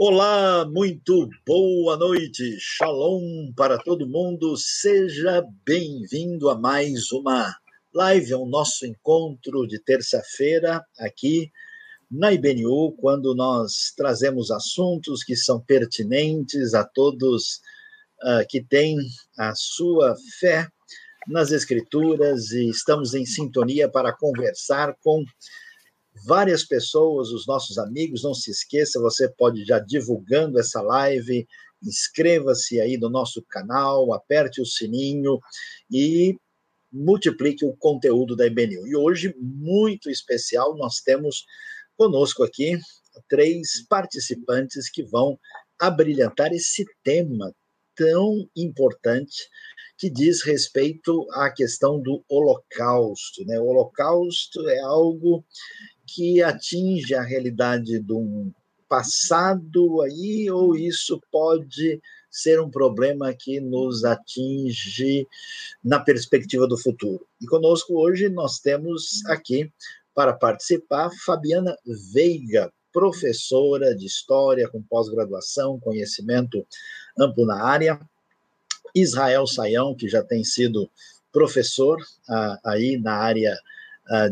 Olá, muito boa noite, shalom para todo mundo, seja bem-vindo a mais uma live, ao nosso encontro de terça-feira aqui na IBNU, quando nós trazemos assuntos que são pertinentes a todos uh, que têm a sua fé nas Escrituras e estamos em sintonia para conversar com várias pessoas, os nossos amigos. Não se esqueça, você pode já divulgando essa live, inscreva-se aí no nosso canal, aperte o sininho e multiplique o conteúdo da IBNU. E hoje, muito especial, nós temos conosco aqui três participantes que vão abrilhantar esse tema tão importante que diz respeito à questão do Holocausto. Né? O Holocausto é algo que atinge a realidade de um passado aí, ou isso pode ser um problema que nos atinge na perspectiva do futuro. E conosco hoje nós temos aqui para participar Fabiana Veiga, professora de História com pós-graduação, conhecimento amplo na área, Israel Saião, que já tem sido professor ah, aí na área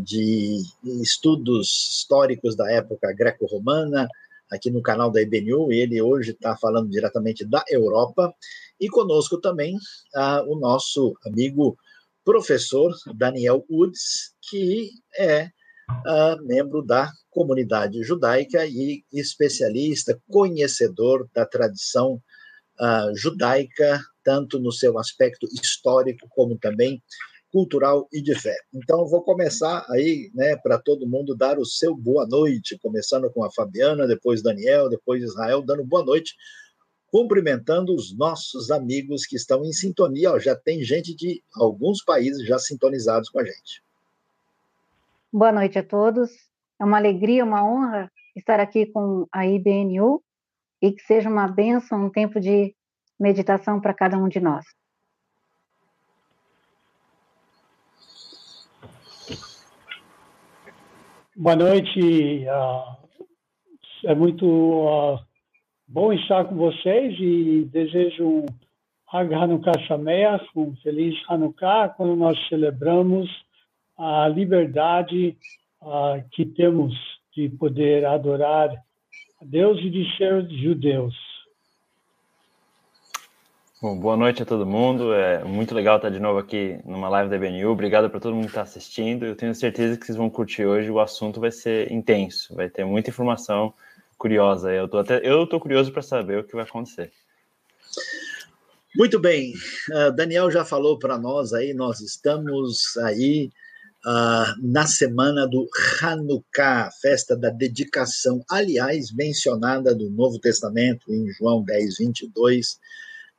de estudos históricos da época greco-romana, aqui no canal da IBNU, ele hoje está falando diretamente da Europa, e conosco também uh, o nosso amigo professor Daniel Woods, que é uh, membro da comunidade judaica e especialista, conhecedor da tradição uh, judaica, tanto no seu aspecto histórico como também cultural e de fé. Então, vou começar aí, né, para todo mundo dar o seu boa noite, começando com a Fabiana, depois Daniel, depois Israel, dando boa noite, cumprimentando os nossos amigos que estão em sintonia. Ó, já tem gente de alguns países já sintonizados com a gente. Boa noite a todos. É uma alegria, uma honra estar aqui com a IBNU e que seja uma bênção, um tempo de meditação para cada um de nós. Boa noite. Uh, é muito uh, bom estar com vocês e desejo um Hanukkah Sameach, um feliz Hanukkah, quando nós celebramos a liberdade uh, que temos de poder adorar a Deus e de ser judeus. Bom, boa noite a todo mundo. É muito legal estar de novo aqui numa live da BNU. Obrigado para todo mundo que está assistindo. Eu tenho certeza que vocês vão curtir hoje. O assunto vai ser intenso, vai ter muita informação curiosa. Eu tô até eu tô curioso para saber o que vai acontecer. Muito bem, uh, Daniel já falou para nós aí. Nós estamos aí uh, na semana do Hanukkah, festa da dedicação, aliás, mencionada do Novo Testamento em João 10, 22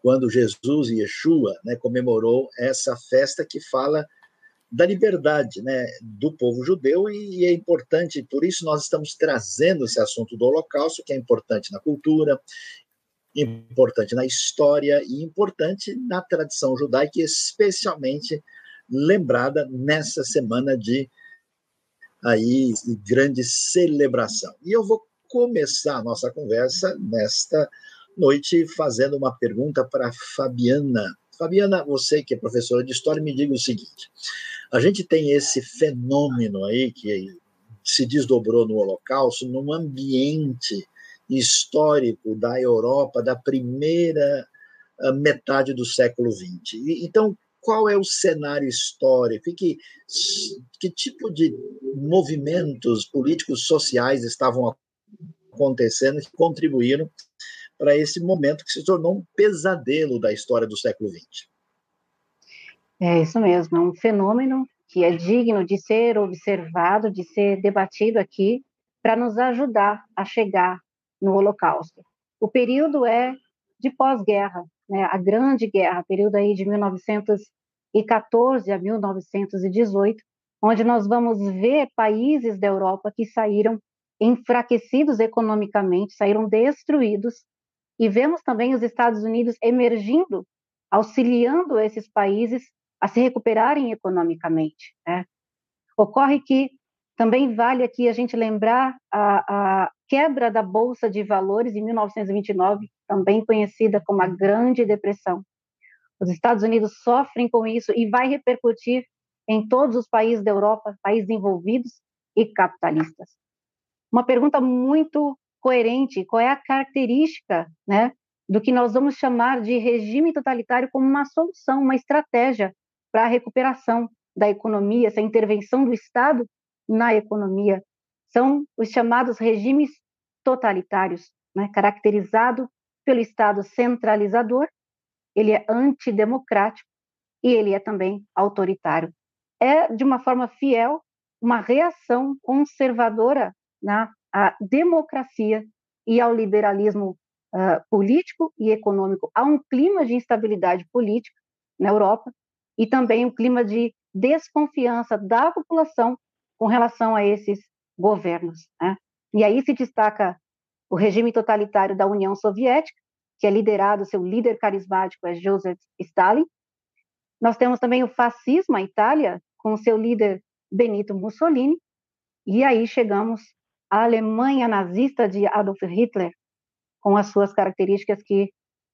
quando Jesus e Yeshua né, comemorou essa festa que fala da liberdade né, do povo judeu e, e é importante, por isso nós estamos trazendo esse assunto do Holocausto, que é importante na cultura, importante na história e importante na tradição judaica, especialmente lembrada nessa semana de aí grande celebração. E eu vou começar a nossa conversa nesta noite fazendo uma pergunta para Fabiana. Fabiana, você que é professora de história, me diga o seguinte: a gente tem esse fenômeno aí que se desdobrou no Holocausto, num ambiente histórico da Europa da primeira ah, metade do século XX. Então, qual é o cenário histórico? Que, que tipo de movimentos políticos sociais estavam acontecendo que contribuíram para esse momento que se tornou um pesadelo da história do século XX. É isso mesmo, é um fenômeno que é digno de ser observado, de ser debatido aqui, para nos ajudar a chegar no Holocausto. O período é de pós-guerra, né? a Grande Guerra, período aí de 1914 a 1918, onde nós vamos ver países da Europa que saíram enfraquecidos economicamente, saíram destruídos e vemos também os Estados Unidos emergindo, auxiliando esses países a se recuperarem economicamente. Né? Ocorre que Também vale aqui a gente lembrar a, a quebra da Bolsa de Valores em 1929, também conhecida como a Grande Depressão. Os Estados Unidos sofrem com isso e vai repercutir em todos os países da Europa, países envolvidos e capitalistas. Uma pergunta muito coerente, qual é a característica, né, do que nós vamos chamar de regime totalitário como uma solução, uma estratégia para a recuperação da economia, essa intervenção do Estado na economia. São os chamados regimes totalitários, né, caracterizado pelo Estado centralizador, ele é antidemocrático e ele é também autoritário. É, de uma forma fiel, uma reação conservadora na à democracia e ao liberalismo uh, político e econômico. Há um clima de instabilidade política na Europa e também um clima de desconfiança da população com relação a esses governos. Né? E aí se destaca o regime totalitário da União Soviética, que é liderado, seu líder carismático é Joseph Stalin. Nós temos também o fascismo, a Itália, com seu líder Benito Mussolini. E aí chegamos à Alemanha nazista de Adolf Hitler, com as suas características que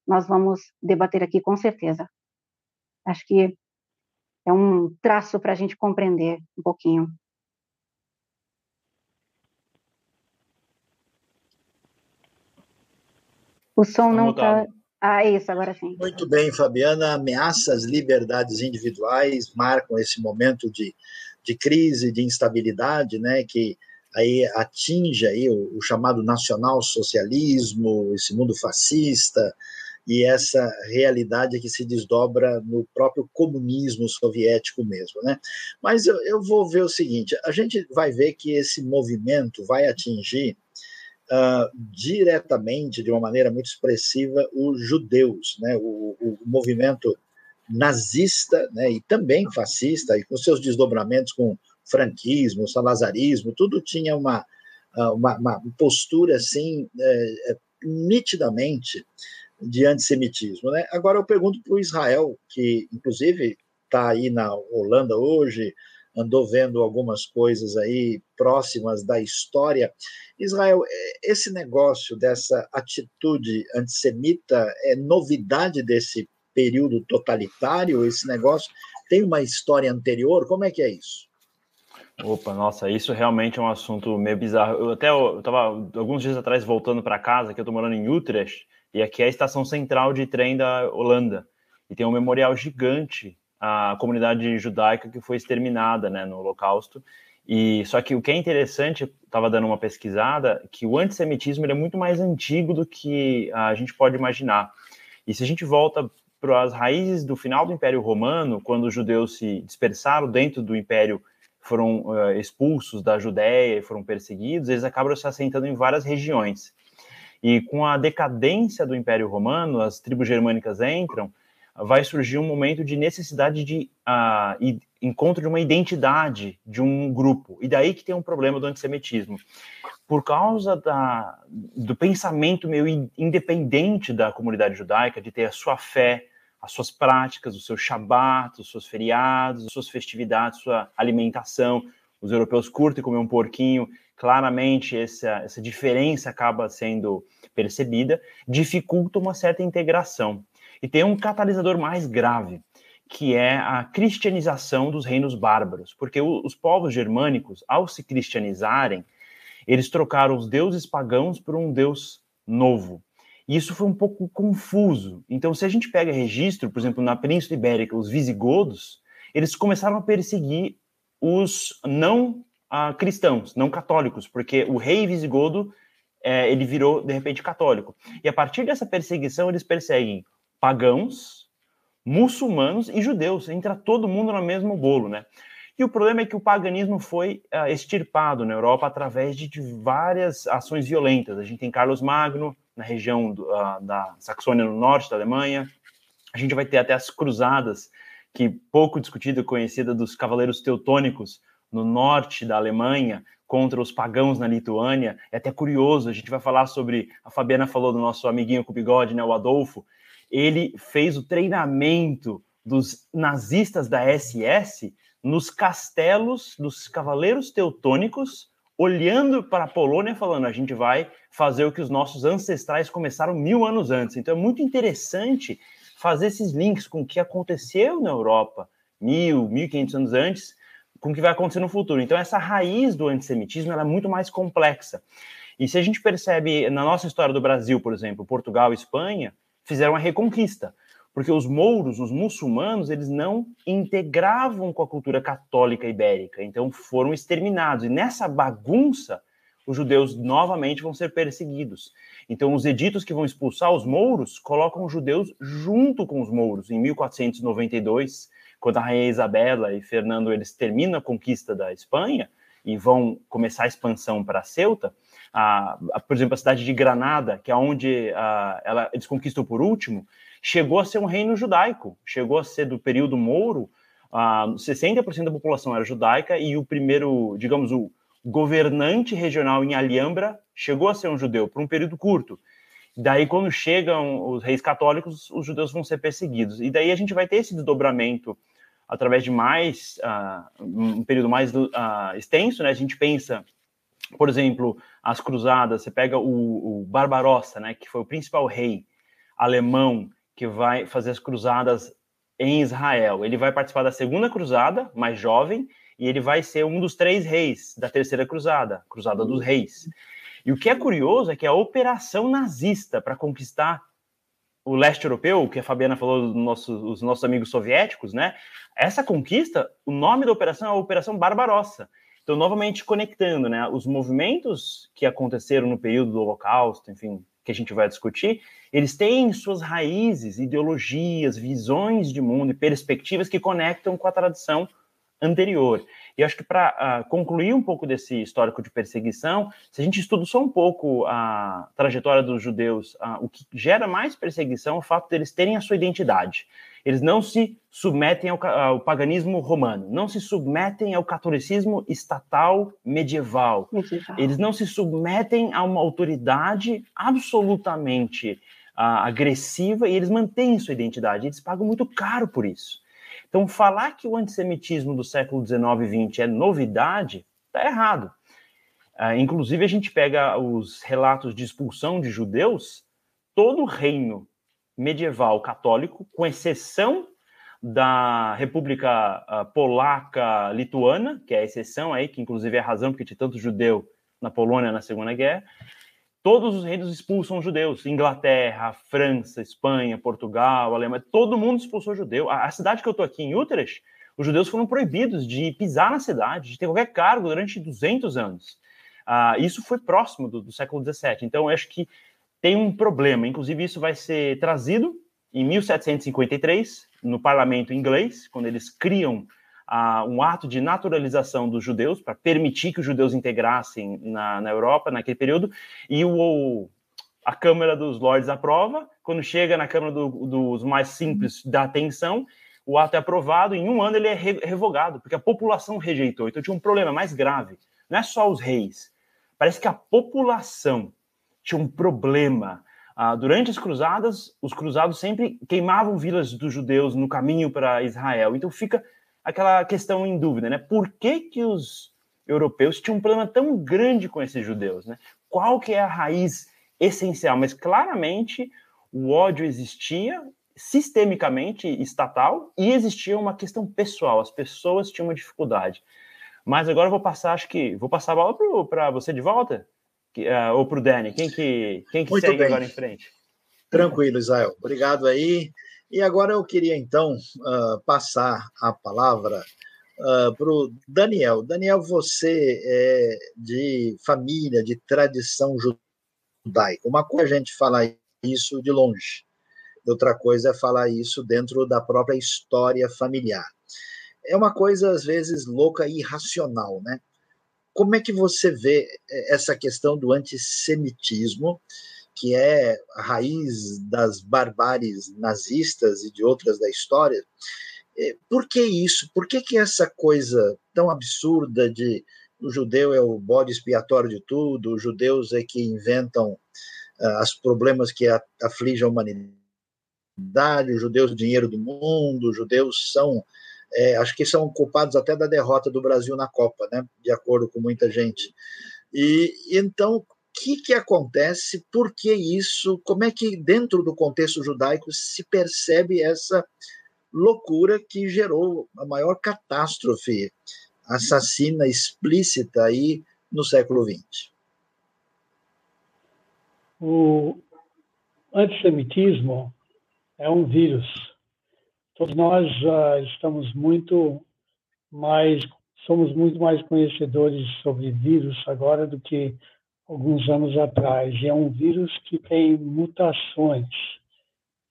nós vamos debater aqui com certeza. Acho que é um traço para a gente compreender um pouquinho. O som não está. Ah, isso, agora sim. Muito bem, Fabiana. Ameaças liberdades individuais marcam esse momento de, de crise, de instabilidade, né, que aí atinge aí o, o chamado nacional-socialismo, esse mundo fascista, e essa realidade que se desdobra no próprio comunismo soviético mesmo, né? Mas eu, eu vou ver o seguinte: a gente vai ver que esse movimento vai atingir uh, diretamente, de uma maneira muito expressiva, os judeus, né? O, o, movimento nazista, né? E também fascista, e com seus desdobramentos com franquismo, salazarismo, tudo tinha uma, ah, uma, uma postura assim é, nitidamente de antissemitismo. Né? Agora eu pergunto para o Israel, que inclusive está aí na Holanda hoje, andou vendo algumas coisas aí próximas da história. Israel, é, esse negócio dessa atitude antissemita é novidade desse período totalitário? Esse negócio tem uma história anterior? Como é que é isso? Opa, nossa, isso realmente é um assunto meio bizarro. Eu até eu estava alguns dias atrás voltando para casa, que eu estou morando em Utrecht, e aqui é a estação central de trem da Holanda. E tem um memorial gigante à comunidade judaica que foi exterminada né, no Holocausto. E só que o que é interessante, estava dando uma pesquisada, que o antissemitismo é muito mais antigo do que a gente pode imaginar. E se a gente volta para as raízes do final do Império Romano, quando os judeus se dispersaram dentro do Império foram uh, expulsos da Judéia e foram perseguidos, eles acabam se assentando em várias regiões. E com a decadência do Império Romano, as tribos germânicas entram, vai surgir um momento de necessidade de uh, encontro de uma identidade de um grupo. E daí que tem um problema do antissemitismo. Por causa da, do pensamento meio independente da comunidade judaica, de ter a sua fé, as suas práticas, os seus shabat, os seus feriados, as suas festividades, sua alimentação. Os europeus curtem comer um porquinho, claramente essa, essa diferença acaba sendo percebida, dificulta uma certa integração. E tem um catalisador mais grave, que é a cristianização dos reinos bárbaros, porque os povos germânicos, ao se cristianizarem, eles trocaram os deuses pagãos por um deus novo. E isso foi um pouco confuso. Então, se a gente pega registro, por exemplo, na Península Ibérica, os visigodos, eles começaram a perseguir os não ah, cristãos, não católicos, porque o rei visigodo é, ele virou de repente católico. E a partir dessa perseguição, eles perseguem pagãos, muçulmanos e judeus. Entra todo mundo no mesmo bolo, né? E o problema é que o paganismo foi uh, extirpado na Europa através de, de, várias ações violentas. A gente tem Carlos Magno, na região do, uh, da Saxônia, no norte da Alemanha. A gente vai ter até as cruzadas, que pouco discutida e conhecida dos cavaleiros teutônicos no norte da Alemanha contra os pagãos na Lituânia. É até curioso, a gente vai falar sobre, a Fabiana falou do nosso amiguinho com bigode, né, o Adolfo. Ele fez o treinamento dos nazistas da SS nos castelos dos cavaleiros teutônicos, olhando para a Polônia, falando: a gente vai fazer o que os nossos ancestrais começaram mil anos antes. Então é muito interessante fazer esses links com o que aconteceu na Europa mil, mil e quinhentos anos antes, com o que vai acontecer no futuro. Então essa raiz do antissemitismo é muito mais complexa. E se a gente percebe na nossa história do Brasil, por exemplo, Portugal e Espanha fizeram a reconquista porque os mouros, os muçulmanos, eles não integravam com a cultura católica ibérica, então foram exterminados. E nessa bagunça, os judeus novamente vão ser perseguidos. Então, os editos que vão expulsar os mouros colocam os judeus junto com os mouros. Em 1492, quando a rainha Isabela e Fernando eles terminam a conquista da Espanha e vão começar a expansão para Ceuta, a, a, por exemplo, a cidade de Granada, que é onde a, ela, eles conquistam por último, chegou a ser um reino judaico, chegou a ser do período mouro, uh, 60% da população era judaica e o primeiro, digamos, o governante regional em Alhambra chegou a ser um judeu por um período curto. Daí, quando chegam os reis católicos, os judeus vão ser perseguidos. E daí a gente vai ter esse desdobramento através de mais uh, um período mais uh, extenso, né? A gente pensa, por exemplo, as cruzadas. Você pega o, o Barbarossa, né? Que foi o principal rei alemão que vai fazer as cruzadas em Israel. Ele vai participar da segunda cruzada, mais jovem, e ele vai ser um dos três reis da terceira cruzada, Cruzada dos Reis. E o que é curioso é que a operação nazista para conquistar o leste europeu, que a Fabiana falou dos nossos, nossos amigos soviéticos, né? Essa conquista, o nome da operação é a Operação Barbarossa. Então, novamente conectando, né, os movimentos que aconteceram no período do Holocausto, enfim, que a gente vai discutir, eles têm suas raízes, ideologias, visões de mundo e perspectivas que conectam com a tradição anterior. E acho que para uh, ah, concluir um pouco desse histórico de perseguição, se a gente estuda só um pouco a trajetória dos judeus, uh, o que gera mais perseguição é o fato deles terem a sua identidade. Eles não se submetem ao, ao, paganismo romano, não se submetem ao catolicismo estatal medieval. medieval. Eles não se submetem a uma autoridade absolutamente uh, agressiva e eles mantêm sua identidade. Eles pagam muito caro por isso. Então, falar que o antissemitismo do século XIX e XX é novidade está errado. Uh, inclusive, a gente pega os relatos de expulsão de judeus, todo o reino medieval católico, com exceção da República uh, Polaca Lituana, que é a exceção aí, que inclusive é a razão porque tinha tanto judeu na Polônia na Segunda Guerra, todos os reinos expulsam judeus. Inglaterra, França, Espanha, Portugal, Alemanha, todo mundo expulsou judeu. A, cidade que eu estou aqui, em Utrecht, os judeus foram proibidos de pisar na cidade, de ter qualquer cargo durante 200 anos. Uh, isso foi próximo do, do século XVII. Então, eu acho que tem um problema. Inclusive, isso vai ser trazido em 1753, no parlamento inglês, quando eles criam uh, um ato de naturalização dos judeus, para permitir que os judeus integrassem na, na Europa naquele período, e o, a Câmara dos Lords aprova. Quando chega na Câmara do, dos mais simples da atenção, o ato é aprovado, em um ano ele é revogado, porque a população rejeitou. Então tinha um problema mais grave. Não é só os reis. Parece que a população tinha um problema. Ah, durante as cruzadas, os cruzados sempre queimavam vilas dos judeus no caminho para Israel. Então fica aquela questão em dúvida, né? Por que, que os europeus tinham um problema tão grande com esses judeus, né? Qual que é a raiz essencial? Mas claramente o ódio existia sistemicamente estatal e existia uma questão pessoal. As pessoas tinham uma dificuldade. Mas agora eu vou passar, acho que vou passar a bola para você de volta uh, ou para o Dani? Quem que, quem que segue bem. agora em frente? Tranquilo, Israel. Obrigado aí. E agora eu queria, então, uh, passar a palavra uh, para o Daniel. Daniel, você é de família, de tradição judaica. Uma coisa é a gente falar isso de longe, outra coisa é falar isso dentro da própria história familiar. É uma coisa, às vezes, louca e irracional, né? Como é que você vê eh, essa questão do antissemitismo, que é a raiz das barbáries nazistas e de outras da história? Eh, por que isso? Por que, que essa coisa tão absurda de o judeu é o bode expiatório de tudo, os judeus é que inventam uh, os problemas que afligem a humanidade, os judeus o dinheiro do mundo, os judeus são é, acho que são culpados até da derrota do Brasil na Copa, né? De acordo com muita gente. E então, o que, que acontece? Por que isso? Como é que, dentro do contexto judaico, se percebe essa loucura que gerou a maior catástrofe assassina explícita aí no século XX? O antissemitismo é um vírus. Todos nós uh, estamos muito mais, somos muito mais conhecedores sobre vírus agora do que alguns anos atrás. E é um vírus que tem mutações.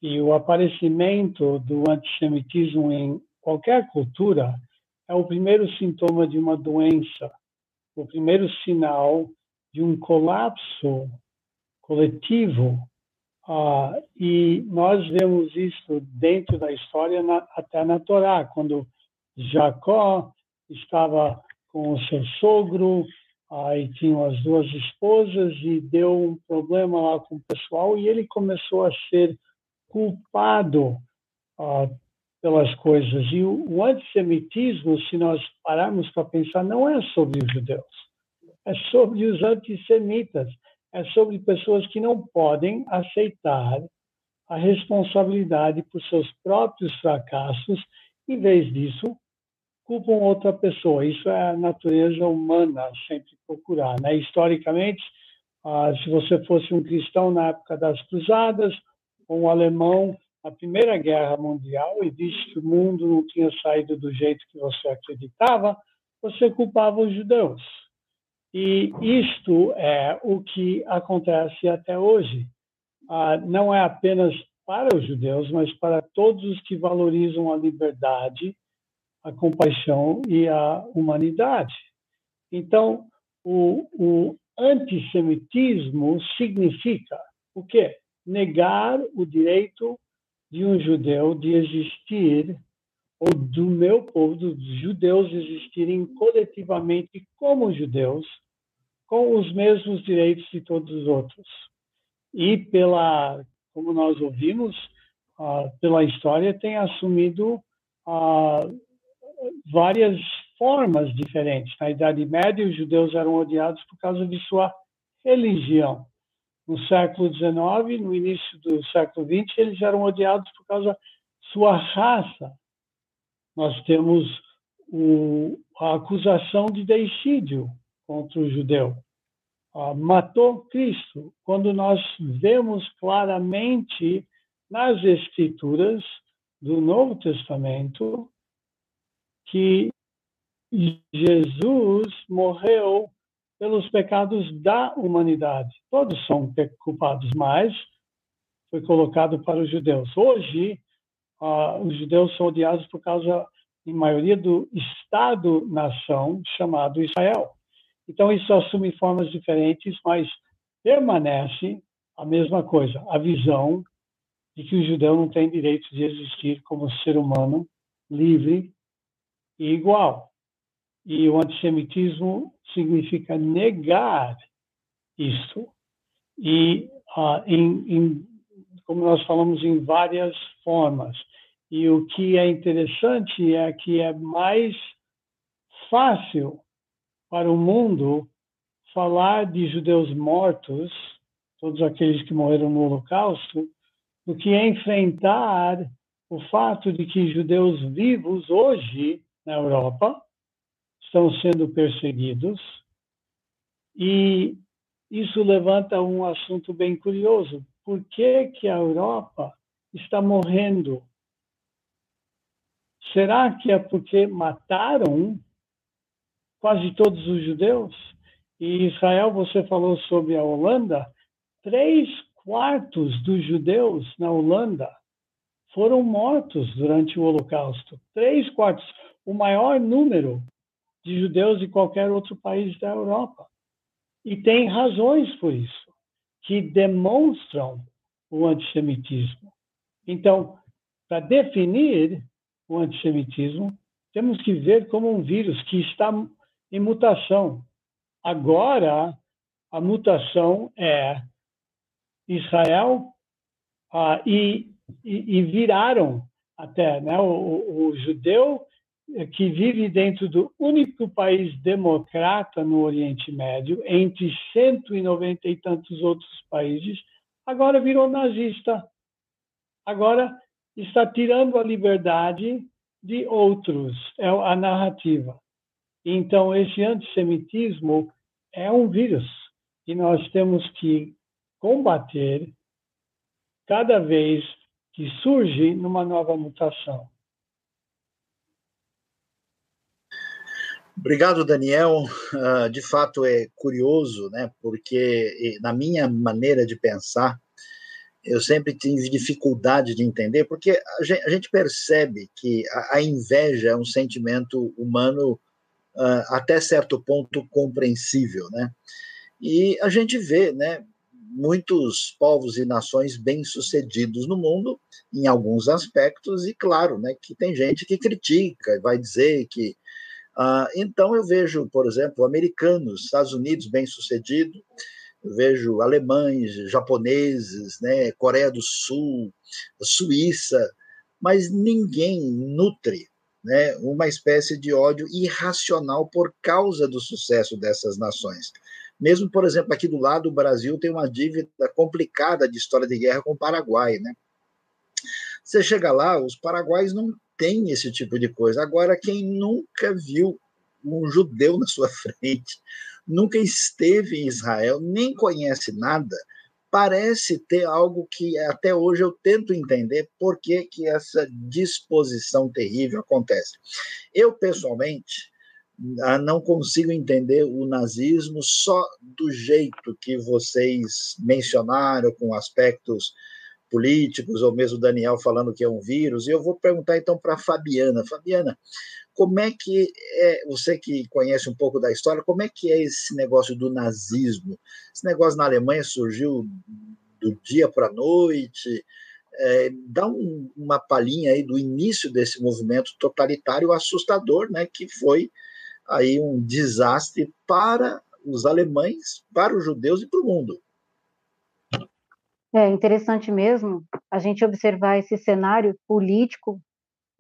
E o aparecimento do antissemitismo em qualquer cultura é o primeiro sintoma de uma doença, o primeiro sinal de um colapso coletivo. Ah, e nós vemos isso dentro da história, na, até na Torá, quando Jacó estava com o seu sogro, aí ah, tinham as duas esposas e deu um problema lá com o pessoal e ele começou a ser culpado ah, pelas coisas. E o, antissemitismo, se nós pararmos para pensar, não é sobre os judeus, é sobre os antissemitas é sobre pessoas que não podem aceitar a responsabilidade por seus próprios fracassos, em vez disso, culpam outra pessoa. Isso é a natureza humana, sempre procurar. Né? Historicamente, ah, se você fosse um cristão na época das cruzadas, ou um alemão na Primeira Guerra Mundial, e disse que o mundo não tinha saído do jeito que você acreditava, você culpava os judeus. E isto é o que acontece até hoje. Ah, não é apenas para os judeus, mas para todos os que valorizam a liberdade, a compaixão e a humanidade. Então, o, o antissemitismo significa o quê? Negar o direito de um judeu de existir, ou do meu povo, dos judeus existirem coletivamente como judeus, com os mesmos direitos de todos os outros. E pela, como nós ouvimos, uh, pela história tem assumido uh, várias formas diferentes. Na Idade Média, os judeus eram odiados por causa de sua religião. No século XIX, no início do século XX, eles eram odiados por causa sua raça. Nós temos o, a acusação de deicídio, contra o judeu. Ah, matou Cristo. Quando nós vemos claramente nas Escrituras do Novo Testamento que Jesus morreu pelos pecados da humanidade. Todos são culpados, mas foi colocado para os judeus. Hoje, uh, os judeus são odiados por causa, em maioria, do Estado-nação chamado Israel. Então, isso assume formas diferentes, mas permanece a mesma coisa, a visão de que o judeu não tem direito de existir como ser humano livre e igual. E o antissemitismo significa negar isso. E, uh, em, em, como nós falamos, em várias formas. E o que é interessante é que é mais fácil para o mundo falar de judeus mortos, todos aqueles que morreram no Holocausto, do que enfrentar o fato de que judeus vivos hoje na Europa estão sendo perseguidos. E isso levanta um assunto bem curioso. Por que, que a Europa está morrendo? Será que é porque mataram quase todos os judeus. E Israel, você falou sobre a Holanda, três quartos dos judeus na Holanda foram mortos durante o Holocausto. Três quartos, o maior número de judeus de qualquer outro país da Europa. E tem razões por isso, que demonstram o antissemitismo. Então, para definir o antissemitismo, temos que ver como um vírus que está em mutação. Agora, a mutação é Israel ah, e, e, e, viraram até, né? O, o, judeu que vive dentro do único país democrata no Oriente Médio, entre 190 e tantos outros países, agora virou nazista. Agora está tirando a liberdade de outros, é a narrativa. Então, esse antissemitismo é um vírus e nós temos que combater cada vez que surge numa nova mutação. Obrigado, Daniel. Uh, de fato é curioso, né? Porque na minha maneira de pensar, eu sempre tive dificuldade de entender, porque a gente, percebe que a, inveja é um sentimento humano uh, até certo ponto compreensível, né? E a gente vê, né? Muitos povos e nações bem-sucedidos no mundo, em alguns aspectos, e claro, né, que tem gente que critica, vai dizer que ah, então eu vejo, por exemplo, americanos, Estados Unidos bem-sucedido, eu vejo alemães, japoneses, né, Coreia do Sul, Suíça, mas ninguém nutre né, uma espécie de ódio irracional por causa do sucesso dessas nações. Mesmo, por exemplo, aqui do lado, o Brasil tem uma dívida complicada de história de guerra com o Paraguai. Né? Você chega lá, os paraguaios não têm esse tipo de coisa. Agora, quem nunca viu um judeu na sua frente, nunca esteve em Israel, nem conhece nada, parece ter algo que até hoje eu tento entender por que, que essa disposição terrível acontece. Eu, pessoalmente, ah, não consigo entender o nazismo só do jeito que vocês mencionaram, com aspectos políticos, ou mesmo Daniel falando que é um vírus. E eu vou perguntar então para Fabiana. Fabiana, como é que é, você que conhece um pouco da história, como é que é esse negócio do nazismo? Esse negócio na Alemanha surgiu do dia para a noite. É, dá um, uma palhinha aí do início desse movimento totalitário assustador, né, que foi aí um desastre para os alemães, para os judeus e para o mundo. É interessante mesmo a gente observar esse cenário político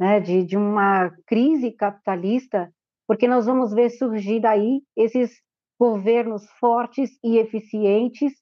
né, de, de uma crise capitalista, porque nós vamos ver surgir daí esses governos fortes e eficientes,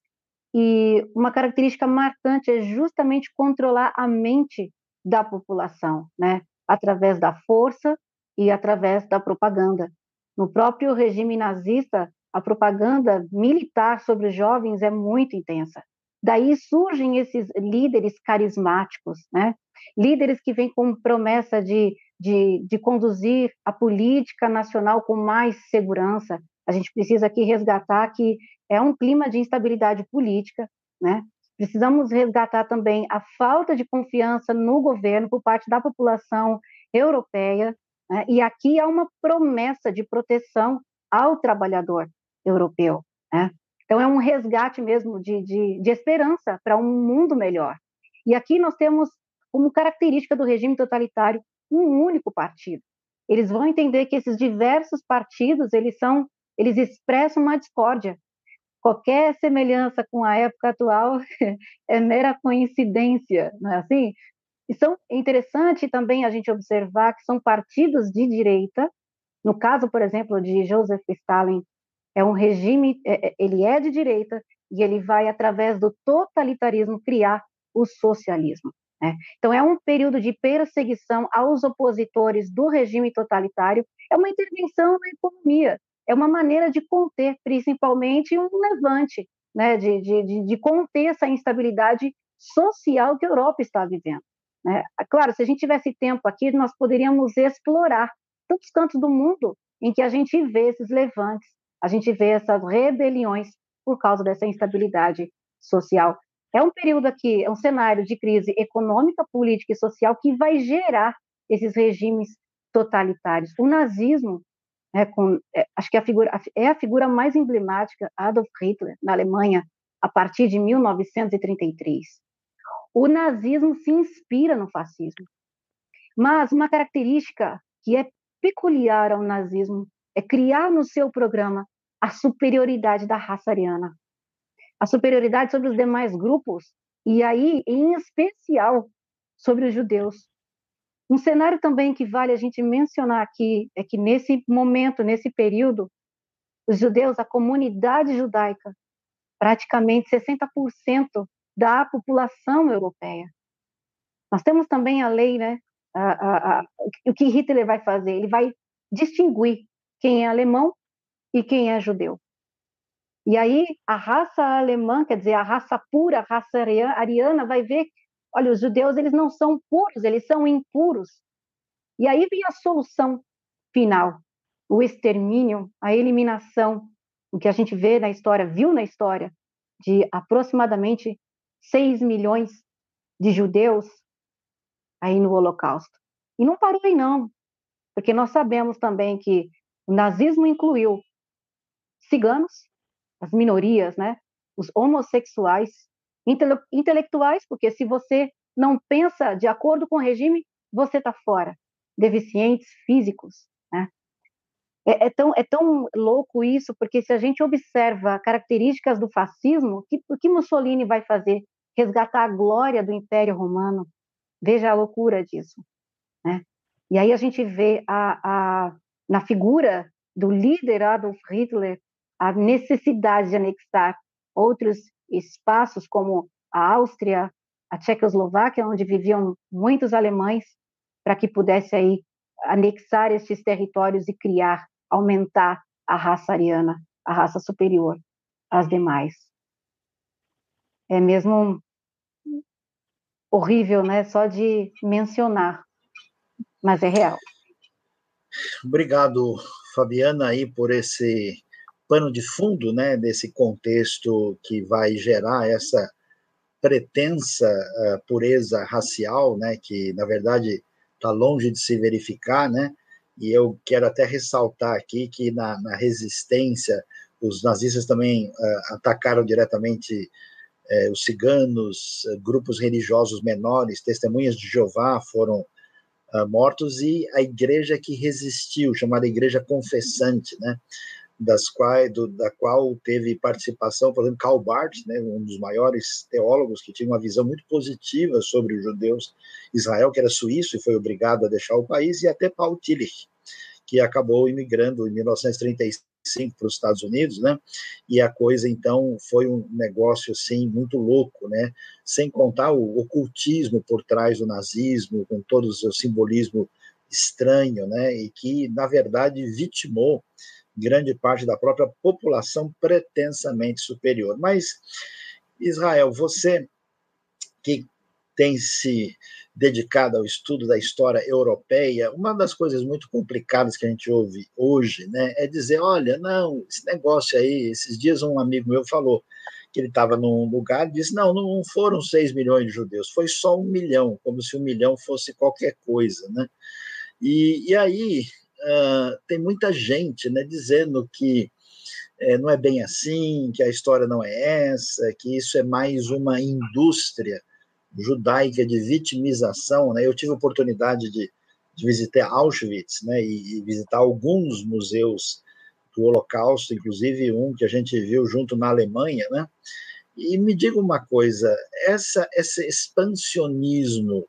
e uma característica marcante é justamente controlar a mente da população, né, através da força e através da propaganda. No próprio regime nazista, a propaganda militar sobre os jovens é muito intensa. Daí surgem esses líderes carismáticos, né? Líderes que vêm com promessa de, de, de conduzir a política nacional com mais segurança. A gente precisa aqui resgatar que é um clima de instabilidade política, né? Precisamos resgatar também a falta de confiança no governo por parte da população europeia, né? e aqui há uma promessa de proteção ao trabalhador europeu. Né? Então, é um resgate mesmo de, de, de esperança para um mundo melhor. E aqui nós temos como característica do regime totalitário um único partido. Eles vão entender que esses diversos partidos, eles são, eles expressam uma discórdia. Qualquer semelhança com a época atual é mera coincidência, não é assim? E são é interessante também a gente observar que são partidos de direita. No caso, por exemplo, de Joseph Stalin, é um regime, é, é, ele é de direita e ele vai, através do totalitarismo, criar o socialismo. Né? Então, é um período de perseguição aos opositores do regime totalitário, é uma intervenção na economia, é uma maneira de conter, principalmente, um levante, né? de, de, de conter essa instabilidade social que a Europa está vivendo. Né? Claro, se a gente tivesse tempo aqui, nós poderíamos explorar tantos cantos do mundo em que a gente vê esses levantes, a gente vê essas rebeliões por causa dessa instabilidade social. É um período aqui, é um cenário de crise econômica, política e social que vai gerar esses regimes totalitários. O nazismo, é, com, é, acho que a figura, é a figura mais emblemática, Adolf Hitler, na Alemanha, a partir de 1933. O nazismo se inspira no fascismo. Mas uma característica que é peculiar ao nazismo é criar no seu programa a superioridade da raça ariana, a superioridade sobre os demais grupos, e aí, em especial, sobre os judeus. Um cenário também que vale a gente mencionar aqui é que nesse momento, nesse período, os judeus, a comunidade judaica, praticamente 60% da população europeia. Nós temos também a lei, né? A, a, a, o que Hitler vai fazer? Ele vai distinguir quem é alemão e quem é judeu. E aí a raça alemã, quer dizer, a raça pura, a raça ariana, vai ver, olha, os judeus eles não são puros, eles são impuros. E aí vem a solução final, o extermínio, a eliminação, o que a gente vê na história, viu na história, de aproximadamente 6 milhões de judeus aí no Holocausto. E não parou aí não, porque nós sabemos também que o nazismo incluiu ciganos, as minorias, né? Os homossexuais, intele intelectuais, porque se você não pensa de acordo com o regime, você está fora. Deficientes físicos, né? É, é, tão, é tão louco isso, porque se a gente observa características do fascismo, que, o que Mussolini vai fazer? Resgatar a glória do Império Romano. Veja a loucura disso. Né? E aí a gente vê a, a, na figura do líder Adolf Hitler a necessidade de anexar outros espaços, como a Áustria, a Tchecoslováquia, onde viviam muitos alemães, para que pudesse aí anexar esses territórios e criar, aumentar a raça ariana, a raça superior às demais. É mesmo horrível, né? Só de mencionar, mas é real. Obrigado, Fabiana, aí por esse pano de fundo, né, desse contexto que vai gerar essa pretensa uh, pureza racial, né, que na verdade está longe de se verificar, né, e eu quero até ressaltar aqui que na, na resistência os nazistas também uh, atacaram diretamente uh, os ciganos, grupos religiosos menores, testemunhas de Jeová foram mortos e a igreja que resistiu, chamada Igreja Confessante, né, das quais, do, da qual teve participação, por exemplo, Karl Barth, né, um dos maiores teólogos que tinha uma visão muito positiva sobre os judeus, Israel, que era suíço e foi obrigado a deixar o país, e até Paul Tillich, que acabou imigrando em 1935 para os Estados Unidos, né? E a coisa então foi um negócio assim muito louco, né? Sem contar o ocultismo por trás do nazismo, com todo o seu simbolismo estranho, né? E que na verdade vitimou grande parte da própria população pretensamente superior. Mas, Israel, você que tem se dedicado ao estudo da história europeia, uma das coisas muito complicadas que a gente ouve hoje né, é dizer: olha, não, esse negócio aí, esses dias um amigo meu falou que ele estava num lugar e disse: não, não foram 6 milhões de judeus, foi só um milhão, como se um milhão fosse qualquer coisa. Né? E, e aí uh, tem muita gente né, dizendo que é, não é bem assim, que a história não é essa, que isso é mais uma indústria judaica de vitimização. Né? Eu tive a oportunidade de, de visitar Auschwitz né, e, e visitar alguns museus do Holocausto, inclusive um que a gente viu junto na Alemanha, né? E me diga uma coisa, essa, esse expansionismo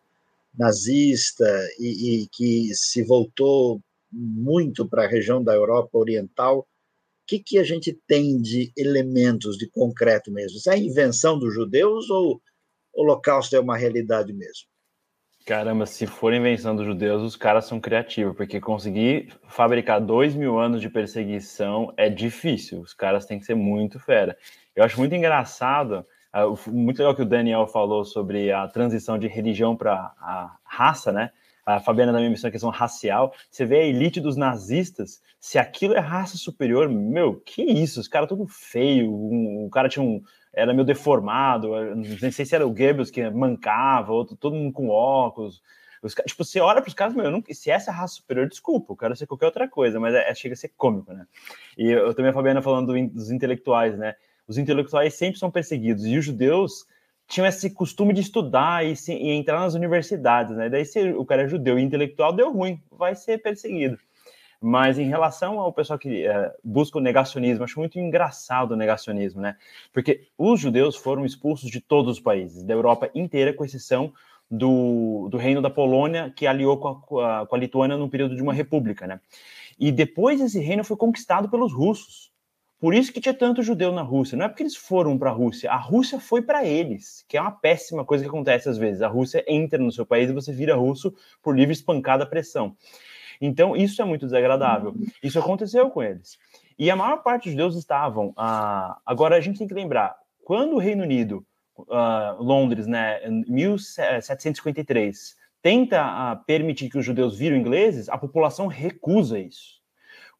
nazista e, e, que se voltou muito para a região da Europa Oriental, o que, que a gente tem de elementos de concreto mesmo? Isso é invenção dos judeus ou o Holocausto é uma realidade mesmo? Caramba, se for invenção dos judeus, os caras são criativos, porque conseguir fabricar dois mil anos de perseguição é difícil. Os caras têm que ser muito fera. Eu acho muito engraçado, ah, muito legal que o Daniel falou sobre a transição de religião para a raça, né? A Fabiana também mencionou a questão racial. Você vê a elite dos nazistas, se aquilo é raça superior, meu, que isso? Os caras tudo feio, um, o cara tinha um. Era meio deformado, não sei se era o Goebbels que mancava, outro, todo mundo com óculos. Os, tipo, você olha para os caras, meu, não, se essa é raça superior, desculpa, eu quero ser qualquer outra coisa, mas é, é, chega a ser cômico, né? E eu também a Fabiana falando do, dos intelectuais, né? Os intelectuais sempre são perseguidos, e os judeus tinham esse costume de estudar e, se, e, entrar nas universidades, né? Daí, se o cara é judeu e intelectual, deu ruim, vai ser perseguido. Mas em relação ao pessoal que é, busca o negacionismo, acho muito engraçado o negacionismo, né? Porque os judeus foram expulsos de todos os países, da Europa inteira, com exceção do, do reino da Polônia, que aliou com a, com a Lituânia no período de uma república, né? E depois esse reino foi conquistado pelos russos. Por isso que tinha tanto judeu na Rússia. Não é porque eles foram para a Rússia, a Rússia foi para eles, que é uma péssima coisa que acontece às vezes. A Rússia entra no seu país e você vira russo por livre espancada pressão. Então, isso é muito desagradável. Isso aconteceu com eles. E a maior parte dos judeus estavam. Ah, agora, a gente tem que lembrar: quando o Reino Unido, ah, Londres, né, em 1753, tenta ah, permitir que os judeus viram ingleses, a população recusa isso.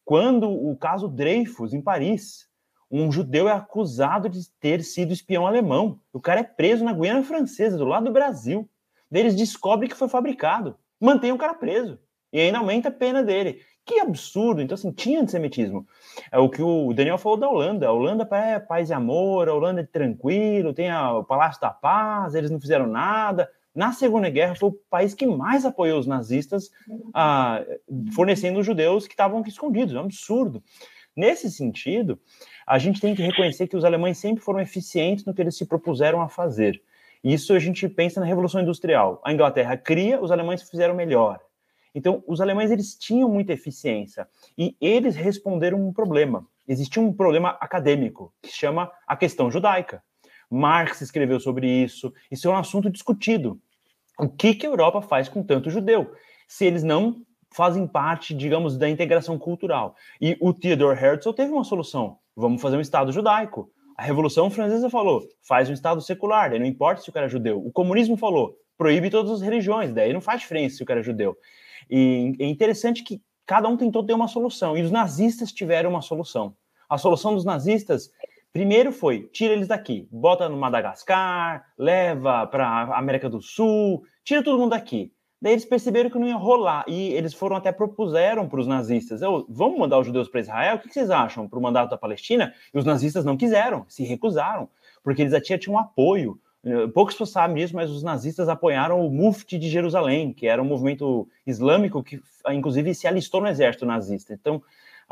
Quando o caso Dreyfus, em Paris, um judeu é acusado de ter sido espião alemão. O cara é preso na Guiana Francesa, do lado do Brasil. Eles descobrem que foi fabricado. Mantém o cara preso. E ainda aumenta a pena dele. Que absurdo! Então, assim, tinha antissemitismo. É o que o Daniel falou da Holanda. A Holanda é paz e amor, a Holanda é tranquilo, tem o Palácio da Paz, eles não fizeram nada na Segunda Guerra, foi o país que mais apoiou os nazistas, ah, fornecendo os judeus que estavam escondidos. É um absurdo. Nesse sentido, a gente tem que reconhecer que os alemães sempre foram eficientes no que eles se propuseram a fazer. Isso a gente pensa na Revolução Industrial. A Inglaterra cria, os alemães fizeram melhor. Então, os alemães eles tinham muita eficiência e eles responderam um problema. Existia um problema acadêmico que chama a questão judaica. Marx escreveu sobre isso. Isso é um assunto discutido. O que, que a Europa faz com tanto judeu? Se eles não fazem parte, digamos, da integração cultural. E o Theodor Herzl teve uma solução. Vamos fazer um Estado judaico. A Revolução Francesa falou, faz um Estado secular, daí não importa se o cara é judeu. O comunismo falou, proíbe todas as religiões, daí não faz diferença se o cara é judeu. E é interessante que cada um tentou ter uma solução, e os nazistas tiveram uma solução. A solução dos nazistas Primeiro foi, tira eles daqui, bota no Madagascar, leva para América do Sul, tira todo mundo daqui. Daí eles perceberam que não ia rolar e eles foram até propuseram para os nazistas: vamos mandar os judeus para Israel? O que vocês acham para o mandato da Palestina? E os nazistas não quiseram, se recusaram, porque eles já tinham apoio. Poucas pessoas sabem disso, mas os nazistas apoiaram o Mufti de Jerusalém, que era um movimento islâmico que, inclusive, se alistou no exército nazista. Então,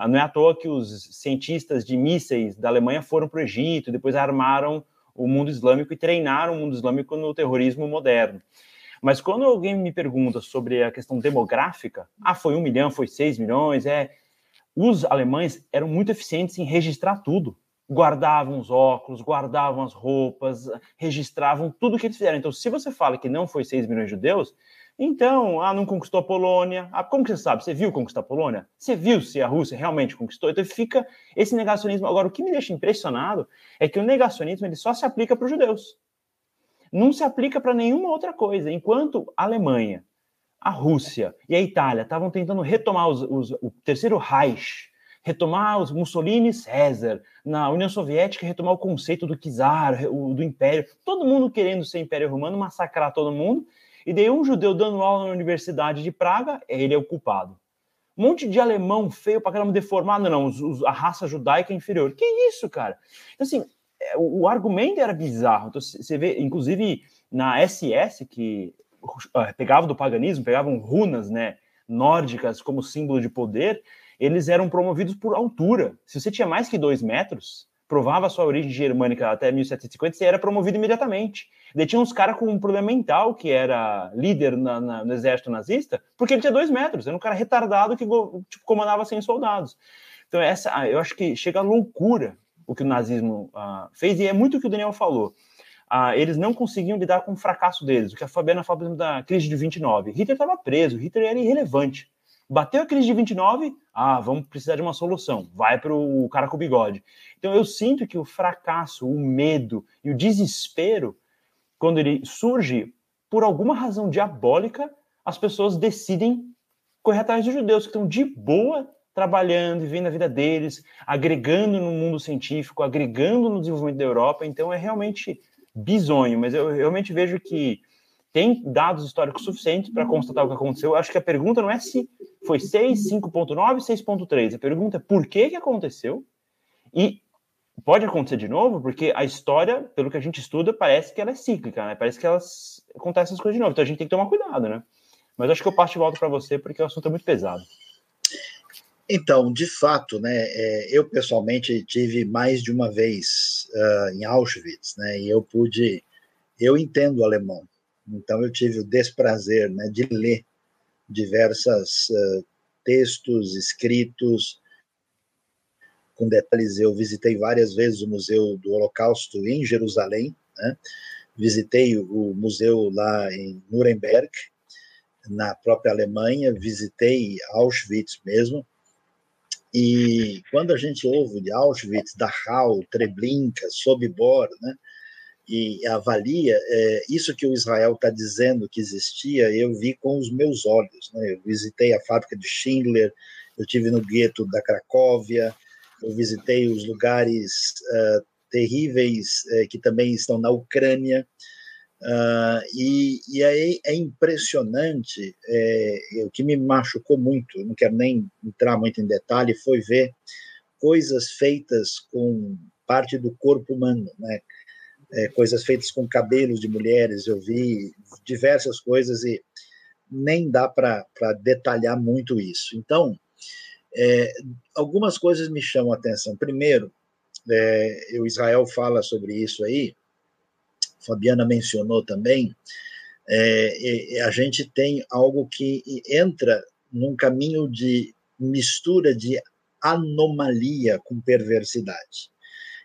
não é à toa que os cientistas de mísseis da Alemanha foram para o Egito, depois armaram o mundo islâmico e treinaram o mundo islâmico no terrorismo moderno. Mas quando alguém me pergunta sobre a questão demográfica, ah, foi um milhão, foi seis milhões, é. Os alemães eram muito eficientes em registrar tudo. Guardavam os óculos, guardavam as roupas, registravam tudo que eles fizeram. Então, se você fala que não foi seis milhões de judeus, então, ah, não conquistou a Polônia. Ah, como que você sabe? Você viu conquistar a Polônia? Você viu se a Rússia realmente conquistou? Então fica esse negacionismo. Agora, o que me deixa impressionado é que o negacionismo ele só se aplica para os judeus. Não se aplica para nenhuma outra coisa. Enquanto a Alemanha, a Rússia e a Itália estavam tentando retomar os, os, o terceiro Reich, retomar os Mussolini e César, na União Soviética retomar o conceito do czar, o, do império, todo mundo querendo ser império romano, massacrar todo mundo, e daí um judeu dando aula na Universidade de Praga, ele é o culpado. Um monte de alemão feio para caramba deformado, não, a raça judaica é inferior. Que isso, cara? Então, assim, é, o, argumento era bizarro. Então, você vê, inclusive, na SS, que uh, pegava do paganismo, pegavam runas, né, nórdicas como símbolo de poder, eles eram promovidos por altura. Se você tinha mais que dois metros, provava sua origem germânica até 1750, você era promovido imediatamente. Daí tinha uns caras com um problema mental, que era líder na, na, no exército nazista, porque ele tinha dois metros, era um cara retardado que tipo, comandava 100 soldados. Então, essa, ah, eu acho que chega a loucura o que o nazismo uh, fez, e é muito o que o Daniel falou. Uh, eles não conseguiam lidar com o fracasso deles, o que a Fabiana falou da crise de 29. Hitler estava preso, Hitler era irrelevante. Bateu a crise de 29, ah, vamos precisar de uma solução. Vai para o cara com o bigode. Então eu sinto que o fracasso, o medo e o desespero, quando ele surge, por alguma razão diabólica, as pessoas decidem correr atrás dos judeus que estão de boa trabalhando, vivendo a vida deles, agregando no mundo científico, agregando no desenvolvimento da Europa. Então é realmente bizonho, mas eu realmente vejo que tem dados históricos suficientes para constatar o que aconteceu. Eu acho que a pergunta não é se foi 6, 5.9, 6.3. A pergunta é por que, que aconteceu e pode acontecer de novo, porque a história, pelo que a gente estuda, parece que ela é cíclica, né? Parece que elas acontecem essas coisas de novo. Então a gente tem que tomar cuidado, né? Mas acho que eu passo de volta para você porque o assunto é muito pesado. Então, de fato, né, é, eu pessoalmente tive mais de uma vez uh, em Auschwitz, né, e eu pude, eu entendo o alemão, Então eu tive o desprazer né, de ler diversos uh, textos escritos com detalhes. Eu visitei várias vezes o Museu do Holocausto em Jerusalém, né? visitei o museu lá em Nuremberg, na própria Alemanha, visitei Auschwitz mesmo, e quando a gente ouve de Auschwitz, Dachau, Treblinka, Sobibor, né, e avalia é, isso que o Israel está dizendo que existia, eu vi com os meus olhos. Né? Eu visitei a fábrica de Schindler, eu tive no gueto da Cracóvia, eu visitei os lugares uh, terríveis uh, que também estão na Ucrânia. Uh, e, e aí é impressionante, é, o que me machucou muito, não quero nem entrar muito em detalhe, foi ver coisas feitas com parte do corpo humano, né? É, coisas feitas com cabelos de mulheres, eu vi diversas coisas e nem dá para detalhar muito isso. Então, é, algumas coisas me chamam a atenção. Primeiro, é, o Israel fala sobre isso aí, Fabiana mencionou também, é, a gente tem algo que entra num caminho de mistura de anomalia com perversidade.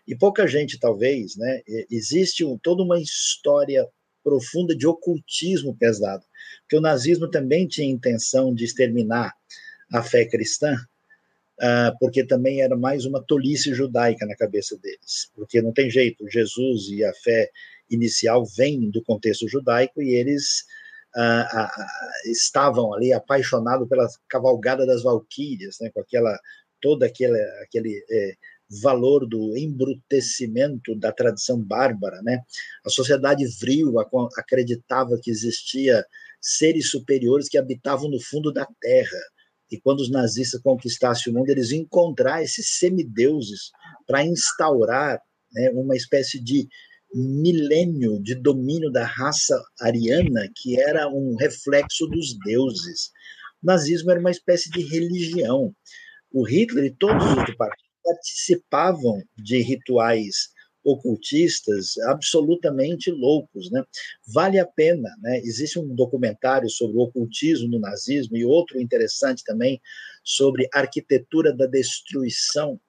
E pouca gente, talvez, né? Existe toda uma história profunda de ocultismo pesado, porque o nazismo também tinha intenção de exterminar a fé cristã, uh, porque também era mais uma tolice judaica na cabeça deles, porque não tem jeito, Jesus e a fé inicial vem do contexto judaico e eles uh, uh, estavam ali apaixonados pela cavalgada das valquírias, né, com aquela todo aquele, aquele é, valor do embrutecimento da tradição bárbara, né? A sociedade vril acreditava que existia seres superiores que habitavam no fundo da terra. E quando os nazistas conquistassem o mundo, eles iam encontrar esses semideuses para instaurar né, uma espécie de milênio de domínio da raça ariana, que era um reflexo dos deuses. O nazismo era uma espécie de religião. O Hitler e todos os do partido participavam de rituais ocultistas absolutamente loucos, né? Vale a pena, né? Existe um documentário sobre o ocultismo no nazismo e outro interessante também sobre arquitetura da destruição,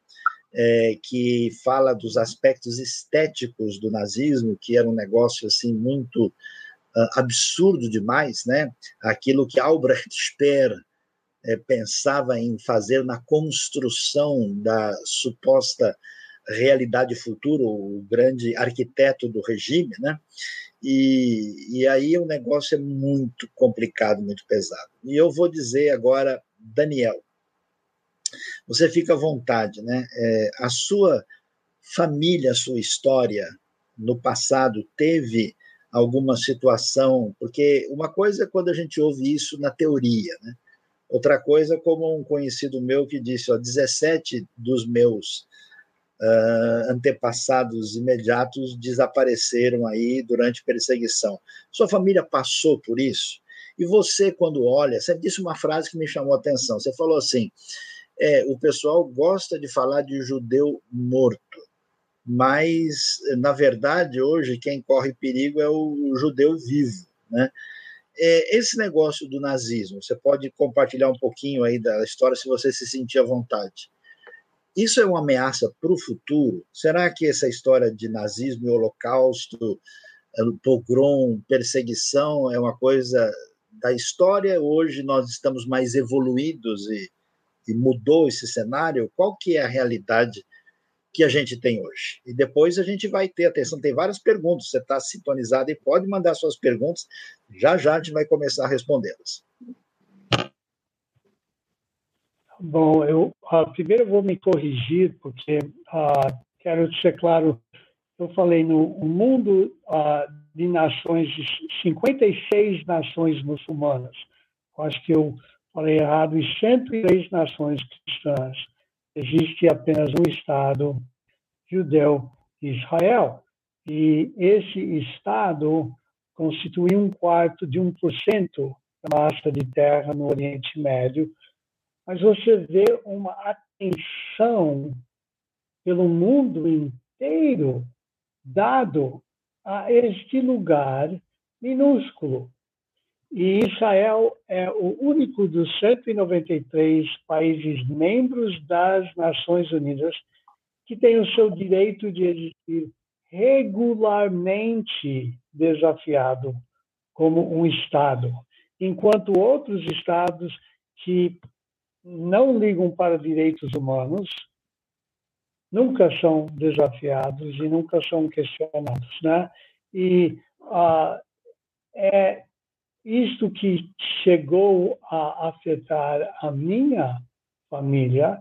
é, que fala dos aspectos estéticos do nazismo, que era um negócio assim muito uh, absurdo demais, né? Aquilo que Albrecht Speer é, pensava em fazer na construção da suposta realidade futura, o grande arquiteto do regime, né? E, e aí o negócio é muito complicado, muito pesado. E eu vou dizer agora, Daniel, você fica à vontade, né? É, a sua família, a sua história no passado teve alguma situação, porque uma coisa é quando a gente ouve isso na teoria, né? Outra coisa, como um conhecido meu que disse, ó, 17 dos meus uh, antepassados imediatos desapareceram aí durante perseguição. Sua família passou por isso? E você, quando olha, você disse uma frase que me chamou a atenção. Você falou assim: é, o pessoal gosta de falar de judeu morto, mas, na verdade, hoje quem corre perigo é o judeu vivo, né? É, esse negócio do nazismo, você pode compartilhar um pouquinho aí da história se você se sentir à vontade. Isso é uma ameaça para o futuro? Será que essa história de nazismo e holocausto, é, pogrom, perseguição é uma coisa da história? Hoje nós estamos mais evoluídos e, e mudou esse cenário? Qual que é a realidade que a gente tem hoje. E depois a gente vai ter, atenção, tem várias perguntas, você está sintonizado e pode mandar suas perguntas, já já a gente vai começar a respondê-las. Bom, eu uh, primeiro eu vou me corrigir, porque uh, quero ser claro, eu falei no mundo uh, de nações, 56 nações muçulmanas. Eu acho que eu falei errado, e 103 nações cristãs existe apenas um Estado judeu Israel. E esse Estado constitui um quarto de 1% da massa de terra no Oriente Médio. Mas você vê uma atenção pelo mundo inteiro dado a este lugar minúsculo. E Israel é o único dos 193 países membros das Nações Unidas que tem o seu direito de existir regularmente desafiado como um Estado, enquanto outros Estados que não ligam para direitos humanos nunca são desafiados e nunca são questionados, né? E uh, é isto que chegou a afetar a minha família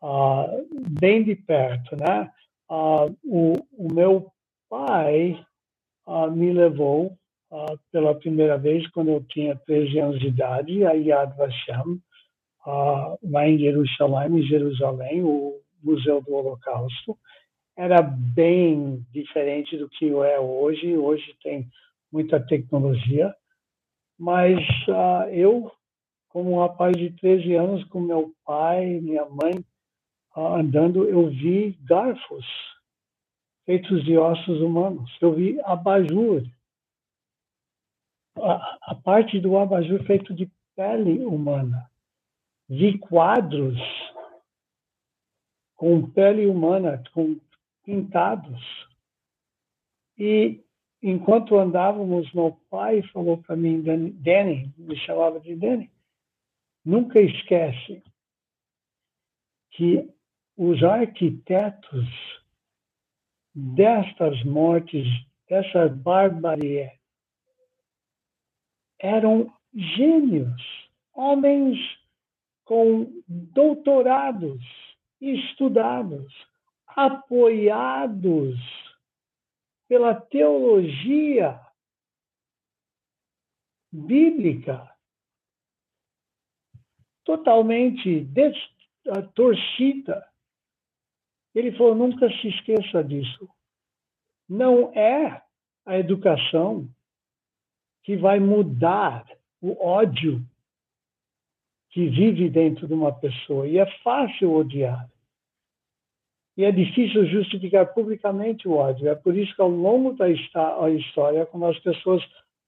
uh, bem de perto, né? Uh, o, o, meu pai uh, me levou pela primeira vez quando eu tinha 13 anos de idade a Yad Vashem, lá em Jerusalém, em Jerusalém, o Museu do Holocausto. Era bem diferente do que é hoje. Hoje tem muita tecnologia, mas eu como um rapaz de 13 anos, com meu pai, minha mãe, andando, eu vi garfos feitos de ossos humanos. Eu vi abajur. A, a parte do abajur feito de pele humana. Vi quadros com pele humana, com pintados. E enquanto andávamos, meu pai falou para mim, Danny, me chamava de Danny, nunca esquece que os arquitetos destas mortes, dessa barbarie, eram gênios, homens com doutorados estudados, apoiados pela teologia bíblica, totalmente torcida ele falou: nunca se esqueça disso. Não é a educação que vai mudar o ódio que vive dentro de uma pessoa. E é fácil odiar. E é difícil justificar publicamente o ódio. É por isso que, ao longo da história, quando as pessoas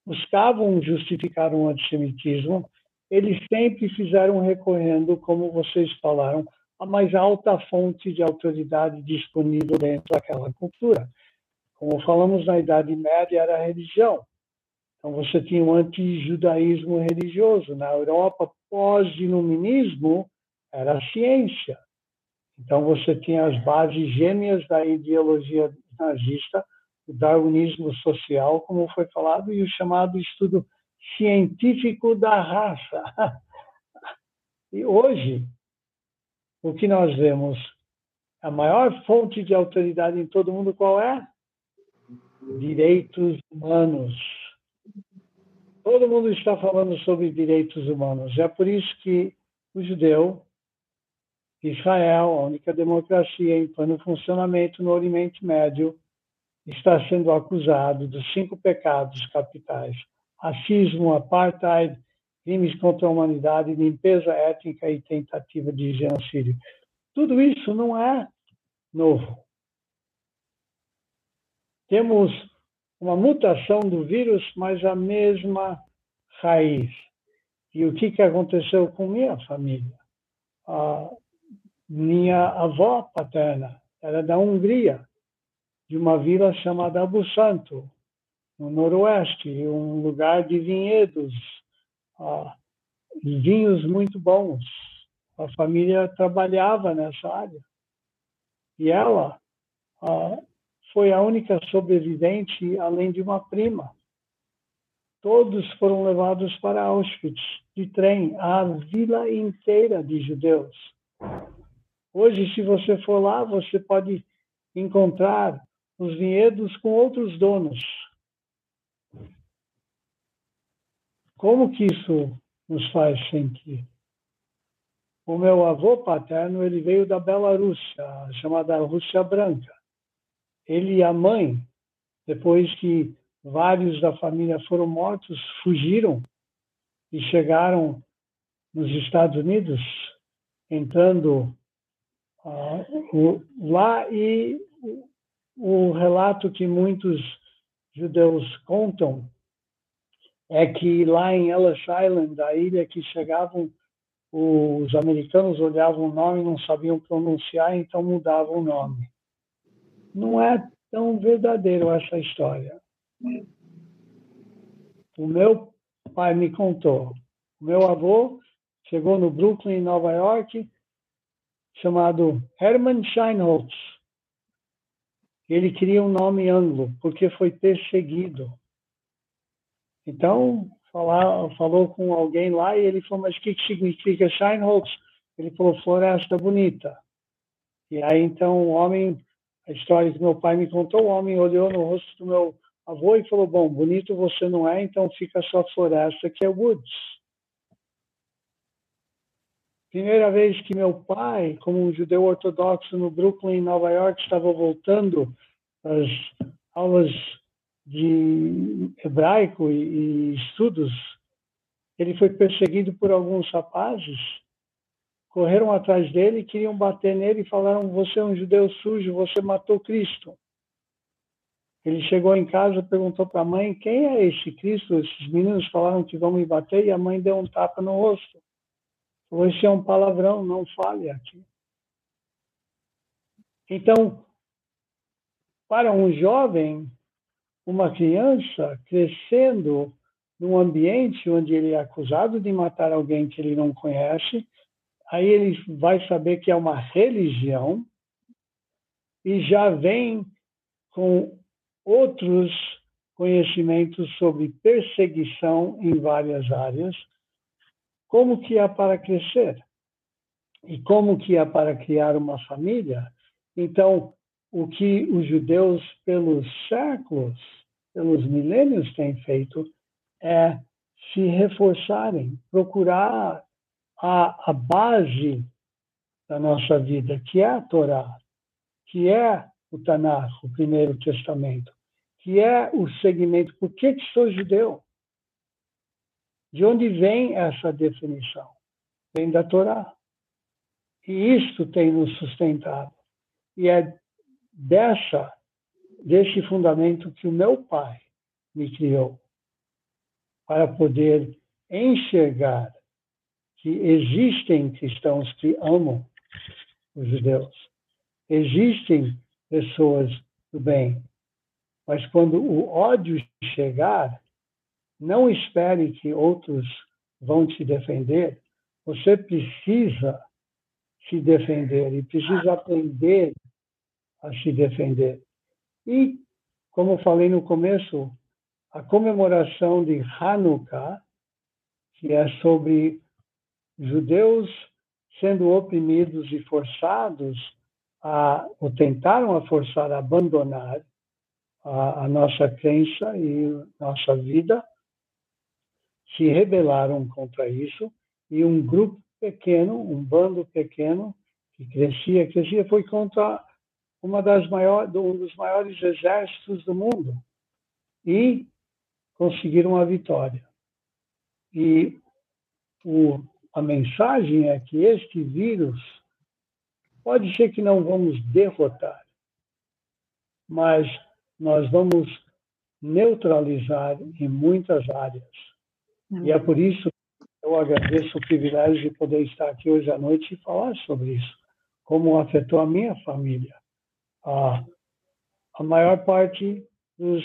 buscavam justificar um antissemitismo, eles sempre fizeram recorrendo, como vocês falaram, a mais alta fonte de autoridade disponível dentro daquela cultura. Como falamos na Idade Média, era a religião. Então você tinha um antijudaísmo religioso. Na Europa, pós-iluminismo, era a ciência. Então você tinha as bases gêmeas da ideologia nazista, o darwinismo social, como foi falado, e o chamado estudo científico da raça. E hoje, o que nós vemos, a maior fonte de autoridade em todo mundo qual é? Direitos humanos. Todo mundo está falando sobre direitos humanos. É por isso que o judeu, Israel, a única democracia em pleno funcionamento no Oriente Médio, está sendo acusado dos cinco pecados capitais: racismo, apartheid, crimes contra a humanidade, limpeza étnica e tentativa de genocídio. Tudo isso não é novo. Temos uma mutação do vírus, mas a mesma raiz. E o que, que aconteceu com minha família? A minha avó paterna era da Hungria, de uma vila chamada Abu Santo, no noroeste, um lugar de vinhedos ah, vinhos muito bons. A família trabalhava nessa área. E ela ah, foi a única sobrevivente, além de uma prima. Todos foram levados para Auschwitz de trem, a vila inteira de judeus. Hoje, se você for lá, você pode encontrar os vinhedos com outros donos. Como que isso nos faz sentir? O meu avô paterno ele veio da Belarússia, chamada Rússia Branca. Ele e a mãe, depois que vários da família foram mortos, fugiram e chegaram nos Estados Unidos, entrando uh, lá e o, o relato que muitos judeus contam é que lá em Ellis Island, a ilha que chegavam, os americanos olhavam o nome e não sabiam pronunciar, então mudavam o nome. Não é tão verdadeiro essa história. O meu pai me contou. O meu avô chegou no Brooklyn, Nova York, chamado Hermann Scheinholz. Ele queria um nome anglo, porque foi perseguido. Então, falar, falou com alguém lá e ele falou, mas o que, que significa Scheinholz? Ele falou, floresta bonita. E aí, então, o homem, a história que meu pai me contou, o homem olhou no rosto do meu avô e falou, bom, bonito você não é, então fica só floresta, que é Woods. Primeira vez que meu pai, como um judeu ortodoxo no Brooklyn, Nova York, estava voltando às aulas de hebraico e, e estudos, ele foi perseguido por alguns rapazes, correram atrás dele, queriam bater nele e falaram: Você é um judeu sujo, você matou Cristo. Ele chegou em casa, perguntou para a mãe: Quem é esse Cristo? Esses meninos falaram que vão me bater e a mãe deu um tapa no rosto. Esse é um palavrão, não fale aqui. Então, para um jovem, uma criança crescendo num ambiente onde ele é acusado de matar alguém que ele não conhece, aí ele vai saber que é uma religião e já vem com outros conhecimentos sobre perseguição em várias áreas, como que é para crescer e como que é para criar uma família. Então, o que os judeus pelos séculos, pelos milênios têm feito é se reforçarem, procurar a, a base da nossa vida, que é a Torá, que é o Tanakh, o Primeiro Testamento, que é o segmento. Por que, que sou judeu? De onde vem essa definição? Vem da Torá. E isto tem nos sustentado. E é dessa desse fundamento que o meu pai me criou para poder enxergar que existem cristãos que amam os judeus, existem pessoas do bem, mas quando o ódio chegar, não espere que outros vão te defender. Você precisa se defender e precisa aprender a se defender. E, como falei no começo, a comemoração de Hanukkah, que é sobre judeus sendo oprimidos e forçados a, ou tentaram a forçar a abandonar a, a nossa crença e nossa vida, se rebelaram contra isso e um grupo pequeno, um bando pequeno que crescia, crescia, foi contra uma das maiores, um dos maiores exércitos do mundo e conseguiram a vitória. E o, a mensagem é que este vírus pode ser que não vamos derrotar, mas nós vamos neutralizar em muitas áreas. E é por isso que eu agradeço o privilégio de poder estar aqui hoje à noite e falar sobre isso, como afetou a minha família a, a maior parte dos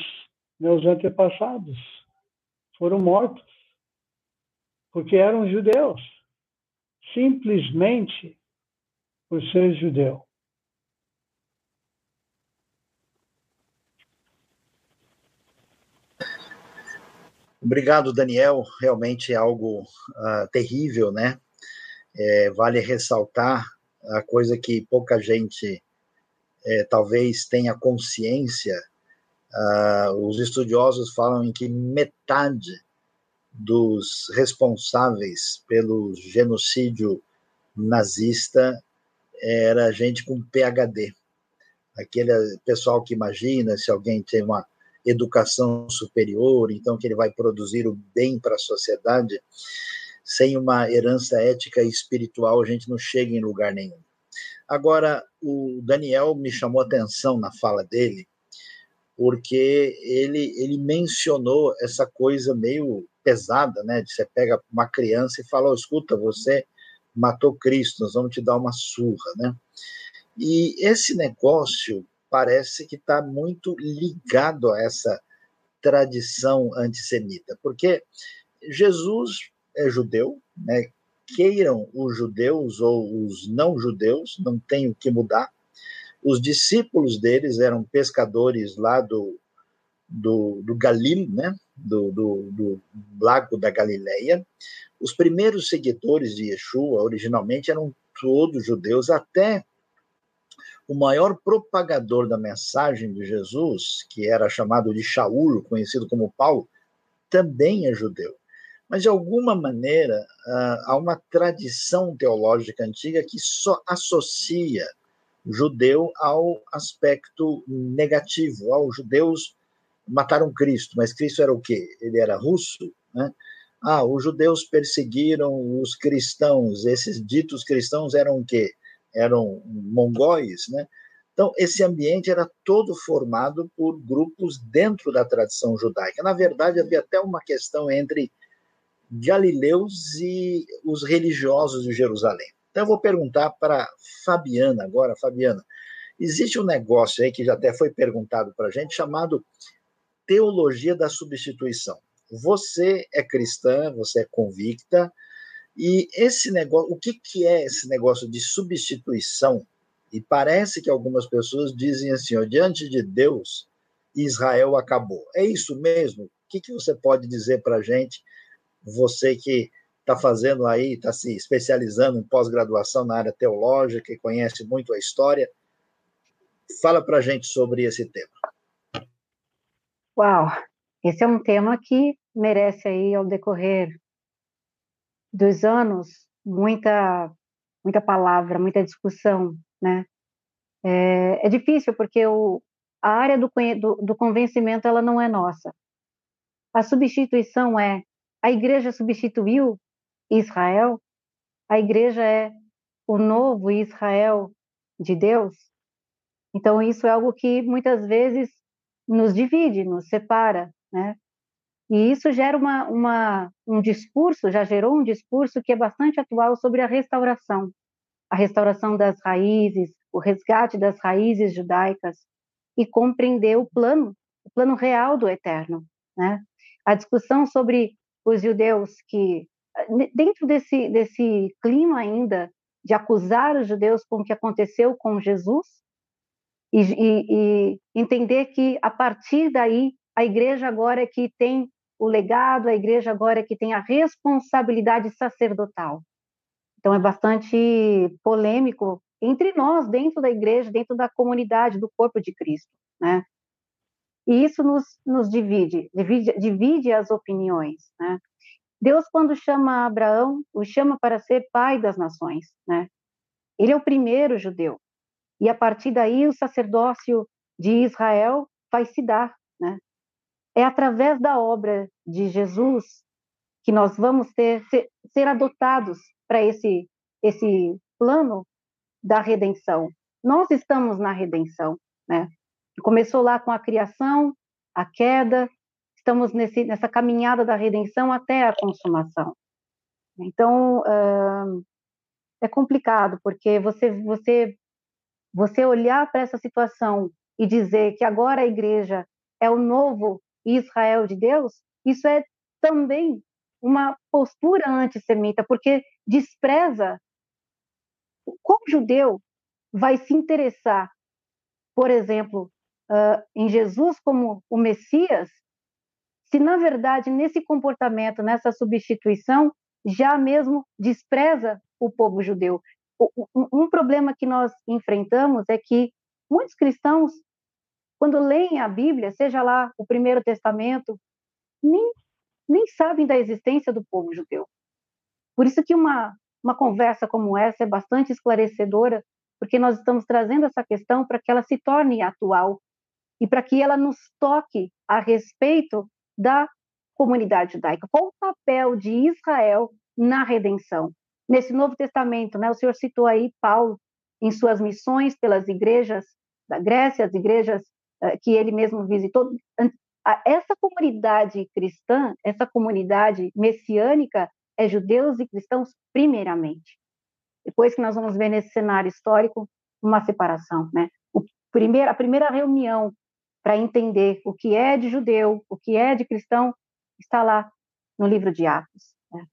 meus antepassados foram mortos porque eram judeus, simplesmente por ser judeu. Obrigado, Daniel. Realmente é algo uh, terrível, né? É, vale ressaltar a coisa que pouca gente é, talvez tenha consciência, uh, os estudiosos falam em que metade dos responsáveis pelo genocídio nazista era gente com PhD. Aquele pessoal que imagina se alguém tem uma educação superior, então que ele vai produzir o bem para a sociedade, sem uma herança ética e espiritual, a gente não chega em lugar nenhum. Agora, o Daniel me chamou atenção na fala dele, porque ele, ele mencionou essa coisa meio pesada, né? De você pega uma criança e fala, oh, escuta, você matou Cristo, nós vamos te dar uma surra, né? E esse negócio parece que está muito ligado a essa tradição antissemita, porque Jesus é judeu, né? queiram os judeus ou os não judeus, não tem o que mudar. Os discípulos deles eram pescadores lá do, do, do Galil, né? do, do, do lago da Galileia. Os primeiros seguidores de Yeshua originalmente eram todos judeus, até o maior propagador da mensagem de Jesus, que era chamado de Shaul, conhecido como Paulo, também é judeu. Mas, de alguma maneira, ah, há uma tradição teológica antiga que só associa judeu ao aspecto negativo. Aos judeus mataram Cristo, mas Cristo era o quê? Ele era russo, né? Ah, os judeus perseguiram os cristãos, esses ditos cristãos eram o quê? Eram mongóis, né? Então, esse ambiente era todo formado por grupos dentro da tradição judaica. Na verdade, havia até uma questão entre galileus e os religiosos de Jerusalém. Então, eu vou perguntar para Fabiana agora. Fabiana, existe um negócio aí que já até foi perguntado para a gente, chamado teologia da substituição. Você é cristã, você é convicta, e esse negócio, o que, que é esse negócio de substituição? E parece que algumas pessoas dizem assim: ó, diante de Deus, Israel acabou. É isso mesmo? O que, que você pode dizer para a gente você que está fazendo aí, está se especializando em pós-graduação na área teológica e conhece muito a história, fala para a gente sobre esse tema. Uau, esse é um tema que merece aí, ao decorrer dos anos, muita, muita palavra, muita discussão, né? É, é difícil porque o, a área do, do, do convencimento ela não é nossa. A substituição é a igreja substituiu Israel? A igreja é o novo Israel de Deus? Então, isso é algo que muitas vezes nos divide, nos separa, né? E isso gera uma, uma, um discurso, já gerou um discurso que é bastante atual sobre a restauração, a restauração das raízes, o resgate das raízes judaicas e compreender o plano, o plano real do eterno, né? A discussão sobre os judeus que, dentro desse, desse clima ainda de acusar os judeus com o que aconteceu com Jesus, e, e, e entender que a partir daí a igreja agora é que tem o legado, a igreja agora é que tem a responsabilidade sacerdotal. Então é bastante polêmico entre nós, dentro da igreja, dentro da comunidade, do corpo de Cristo, né? E isso nos, nos divide, divide, divide as opiniões, né? Deus, quando chama Abraão, o chama para ser pai das nações, né? Ele é o primeiro judeu. E a partir daí, o sacerdócio de Israel vai se dar? É através da obra de Jesus que nós vamos ter ser, ser adotados para esse esse plano da redenção. Nós estamos na redenção, né? Começou lá com a criação, a queda, estamos nesse, nessa caminhada da redenção até a consumação. Então, é complicado, porque você, você, você olhar para essa situação e dizer que agora a igreja é o novo Israel de Deus, isso é também uma postura antissemita, porque despreza como judeu vai se interessar, por exemplo, uh, em Jesus como o Messias, se na verdade nesse comportamento, nessa substituição, já mesmo despreza o povo judeu. Um problema que nós enfrentamos é que muitos cristãos, quando leem a Bíblia, seja lá o Primeiro Testamento, nem, nem sabem da existência do povo judeu. Por isso que uma, uma conversa como essa é bastante esclarecedora, porque nós estamos trazendo essa questão para que ela se torne atual e para que ela nos toque a respeito da comunidade judaica. Qual o papel de Israel na redenção? Nesse Novo Testamento, né, o senhor citou aí Paulo em suas missões pelas igrejas da Grécia, as igrejas que ele mesmo visitou, essa comunidade cristã, essa comunidade messiânica, é judeus e cristãos primeiramente. Depois que nós vamos ver nesse cenário histórico uma separação, né? O primeiro, a primeira reunião para entender o que é de judeu, o que é de cristão, está lá no livro de Atos. Né?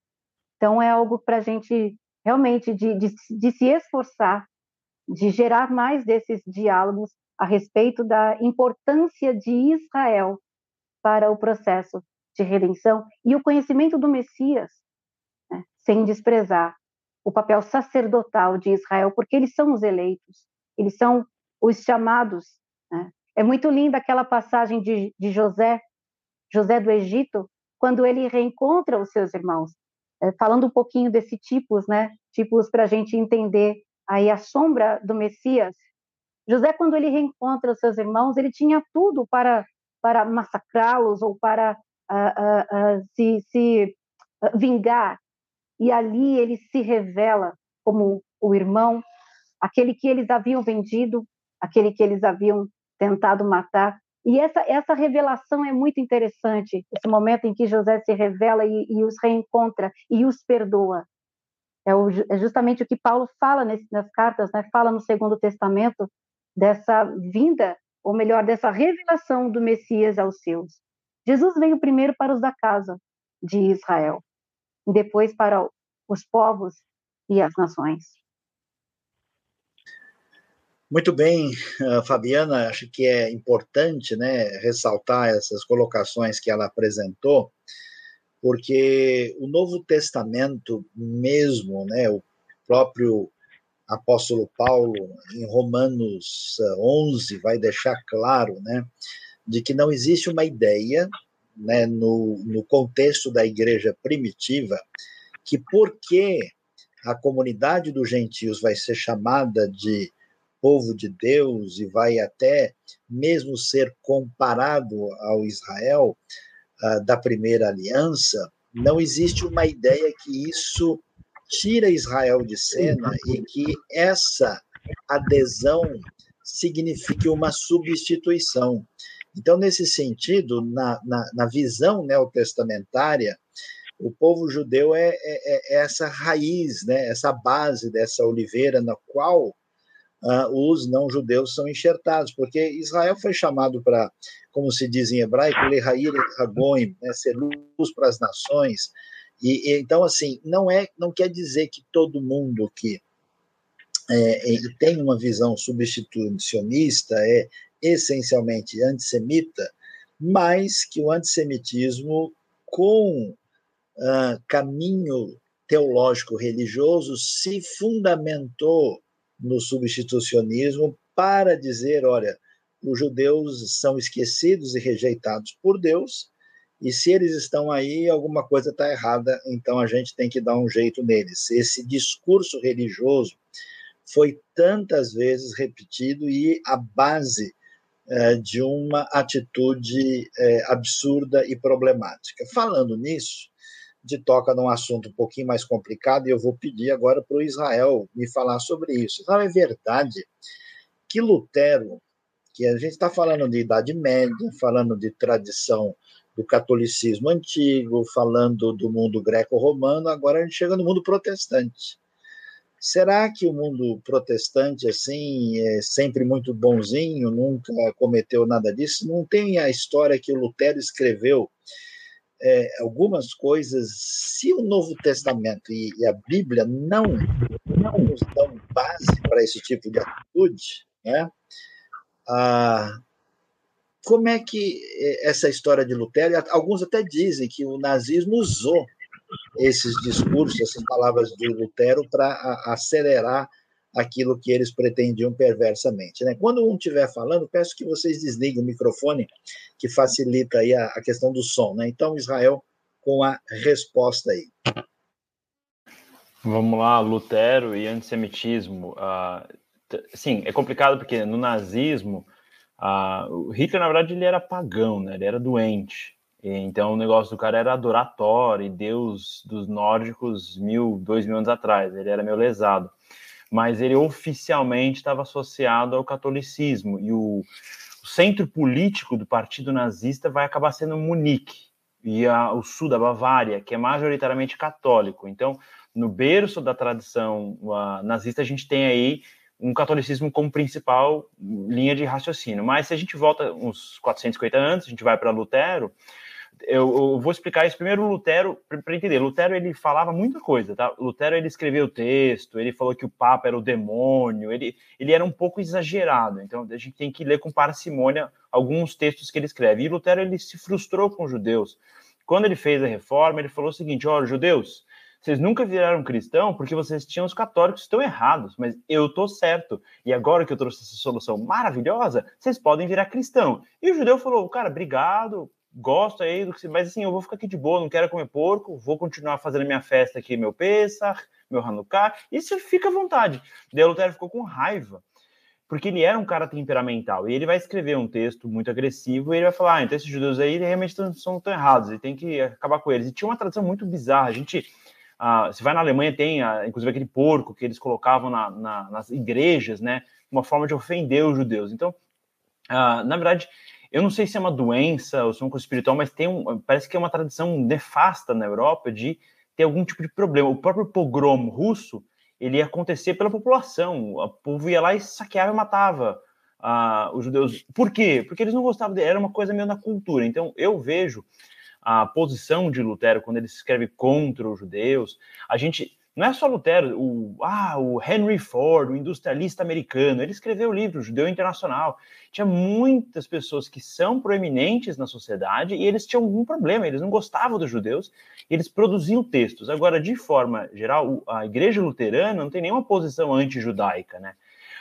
Então é algo para a gente realmente de, de, de se esforçar, de gerar mais desses diálogos a respeito da importância de Israel para o processo de redenção e o conhecimento do Messias, né? sem desprezar o papel sacerdotal de Israel, porque eles são os eleitos, eles são os chamados. Né? É muito linda aquela passagem de, de José, José do Egito, quando ele reencontra os seus irmãos, é, falando um pouquinho desse tipos, né? Tipos para a gente entender aí a sombra do Messias. José, quando ele reencontra os seus irmãos, ele tinha tudo para para massacrá-los ou para uh, uh, uh, se, se vingar. E ali ele se revela como o irmão, aquele que eles haviam vendido, aquele que eles haviam tentado matar. E essa, essa revelação é muito interessante, esse momento em que José se revela e, e os reencontra e os perdoa. É, o, é, justamente o que Paulo fala nesse, nas cartas, né? fala no Segundo Testamento, dessa vinda, ou melhor, dessa revelação do Messias aos seus. Jesus veio primeiro para os da casa de Israel, e depois para os povos e as nações. Muito bem, ah, Fabiana, acho que é importante né, ressaltar essas colocações que ela apresentou, porque o Novo Testamento mesmo, né, o próprio apóstolo Paulo, em Romanos 11, ah, vai deixar claro né, de que não existe uma ideia né, no, no contexto da igreja primitiva que porque a comunidade dos gentios vai ser chamada de povo de Deus e vai até mesmo ser comparado ao Israel uh, da primeira aliança, não existe uma ideia que isso tira Israel de cena e que essa adesão signifique uma substituição. Então, nesse sentido, na, na, na visão neotestamentária, o povo judeu é, é, é, essa raiz, né, essa base dessa oliveira na qual uh, os não-judeus são enxertados, porque Israel foi chamado para, como se diz em hebraico, né, ser luz para as nações. E, e, então, assim, não é, não quer dizer que todo mundo que é, é tem uma visão substitucionista é essencialmente antissemita, mas que o antissemitismo, com uh, caminho teológico religioso, se fundamentou no substitucionismo para dizer: olha, os judeus são esquecidos e rejeitados por Deus, e se eles estão aí, alguma coisa está errada, então a gente tem que dar um jeito neles. Esse discurso religioso foi tantas vezes repetido e a base é, de uma atitude é, absurda e problemática. Falando nisso, de toca num assunto um pouquinho mais complicado e eu vou pedir agora para o Israel me falar sobre isso. Não é verdade que Lutero, que a gente está falando de Idade Média, falando de tradição do catolicismo antigo, falando do mundo greco-romano, agora a gente chega no mundo protestante. Será que o mundo protestante, assim, é sempre muito bonzinho, nunca cometeu nada disso? Não tem a história que o Lutero escreveu é, algumas coisas, se o Novo Testamento e, e, a Bíblia não, não nos dão base para esse tipo de atitude, né? Ah, como é que é, essa história de Lutero, alguns até dizem que o nazismo usou esses discursos, essas palavras de Lutero para acelerar aquilo que eles pretendiam perversamente. Né? Quando um estiver falando, peço que vocês desliguem o microfone, que facilita aí a, a questão do som. Né? Então, Israel, com a resposta aí. Vamos lá, Lutero e antissemitismo. Uh, sim, é complicado porque no nazismo, uh, Hitler, na verdade, ele era pagão, né? ele era doente. Então, o negócio do cara era adoratório e Deus dos nórdicos mil, dois mil anos atrás. Ele era meio lesado mas ele oficialmente estava associado ao catolicismo. E o, o centro político do partido nazista vai acabar sendo Munique e a, o sul da Bavária, que é majoritariamente católico. Então, no berço da tradição nazista, a gente tem aí um catolicismo como principal linha de raciocínio. Mas se a gente volta uns 450 anos, a gente vai para Lutero, eu, eu, vou explicar isso primeiro Lutero para entender. Lutero ele falava muita coisa, tá? Lutero ele escreveu texto, ele falou que o Papa era o demônio, ele, ele era um pouco exagerado. Então a gente tem que ler com parcimônia alguns textos que ele escreve. E Lutero ele se frustrou com os judeus. Quando ele fez a reforma, ele falou o seguinte: olha, judeus, vocês nunca viraram cristão porque vocês tinham os católicos estão errados, mas eu tô certo. E agora que eu trouxe essa solução maravilhosa, vocês podem virar cristão. E o judeu falou: cara, obrigado, gosto aí do que você, mas assim, eu vou ficar aqui de boa, não quero comer porco, vou continuar fazendo minha festa aqui, meu Pesach, meu Hanukkah, e você fica à vontade. Daí o Lutero ficou com raiva, porque ele era um cara temperamental, e ele vai escrever um texto muito agressivo, e ele vai falar, ah, então esses judeus aí realmente não são tão errados, e tem que acabar com eles. E tinha uma tradição muito bizarra, a gente... Ah, se vai na Alemanha, tem ah, inclusive aquele porco que eles colocavam na, na, nas igrejas, né? Uma forma de ofender os judeus. Então, ah, na verdade, eu não sei se é uma doença ou se é coisa espiritual, mas tem um, parece que é uma tradição nefasta na Europa de ter algum tipo de problema. O próprio pogrom russo, ele ia acontecer pela população. O povo ia lá e saqueava e matava uh, os judeus. Por quê? Porque eles não gostavam dele. Era uma coisa meio na cultura. Então, eu vejo a posição de Lutero quando ele escreve contra os judeus. A gente não é só Lutero, o, ah, o Henry Ford, o industrialista americano, ele escreveu o livro Judeu Internacional. Tinha muitas pessoas que são proeminentes na sociedade e eles tinham algum problema, eles não gostavam dos judeus, eles produziam textos. Agora, de forma geral, a igreja luterana não tem nenhuma posição anti-judaica, né?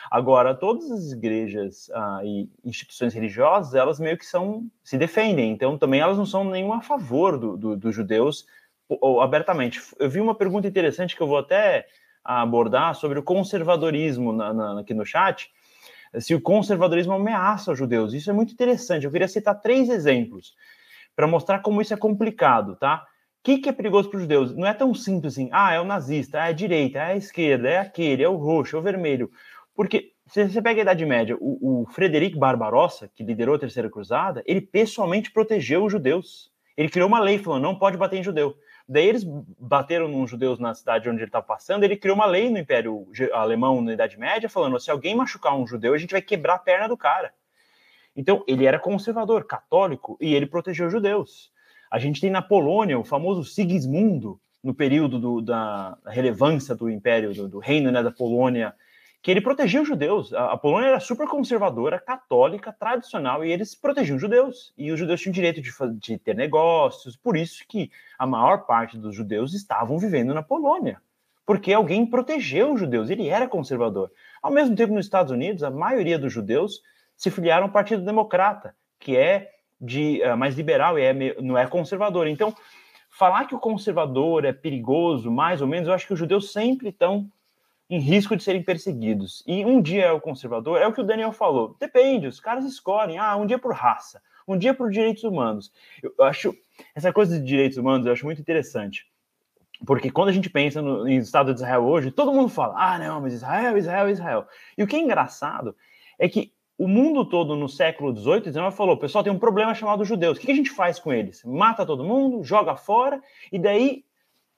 Agora, todas as igrejas ah, e instituições religiosas, elas meio que são se defendem, então também elas não são nenhum a favor do, do, dos judeus ou, abertamente. Eu vi uma pergunta interessante que eu vou até abordar sobre o conservadorismo na, na, aqui no chat. Se o conservadorismo ameaça os judeus. Isso é muito interessante. Eu queria citar três exemplos para mostrar como isso é complicado, tá? O que, que é perigoso para os judeus? Não é tão simples assim, ah, é o nazista, é a direita, é a esquerda, é aquele, é o roxo, é o vermelho. Porque se você pega a Idade Média, o, o Frederico Barbarossa, que liderou a Terceira Cruzada, ele pessoalmente protegeu os judeus. Ele criou uma lei falando, não pode bater em judeu. Daí eles bateram nos judeus na cidade onde ele estava passando. Ele criou uma lei no Império Alemão na Idade Média, falando: se alguém machucar um judeu, a gente vai quebrar a perna do cara. Então, ele era conservador, católico, e ele protegeu os judeus. A gente tem na Polônia o famoso Sigismundo, no período do, da relevância do Império, do, do reino né, da Polônia que ele protegia os judeus. A, a, Polônia era super conservadora, católica, tradicional, e eles protegiam os judeus. E os judeus tinham direito de, de ter negócios, por isso que a maior parte dos judeus estavam vivendo na Polônia. Porque alguém protegeu os judeus, ele era conservador. Ao mesmo tempo, nos Estados Unidos, a maioria dos judeus se filiaram ao Partido Democrata, que é de uh, mais liberal e é, não é conservador. Então, falar que o conservador é perigoso, mais ou menos, eu acho que os judeus sempre estão em risco de serem perseguidos. E um dia é o conservador, é o que o Daniel falou. Depende, os caras escolhem. Ah, um dia por raça, um dia por direitos humanos. Eu acho essa coisa de direitos humanos eu acho muito interessante. Porque quando a gente pensa no, em Estado de Israel hoje, todo mundo fala: ah, não, mas Israel, Israel, Israel. E o que é engraçado é que o mundo todo no século XVIII XIX falou: pessoal, tem um problema chamado judeus. O que a gente faz com eles? Mata todo mundo, joga fora, e daí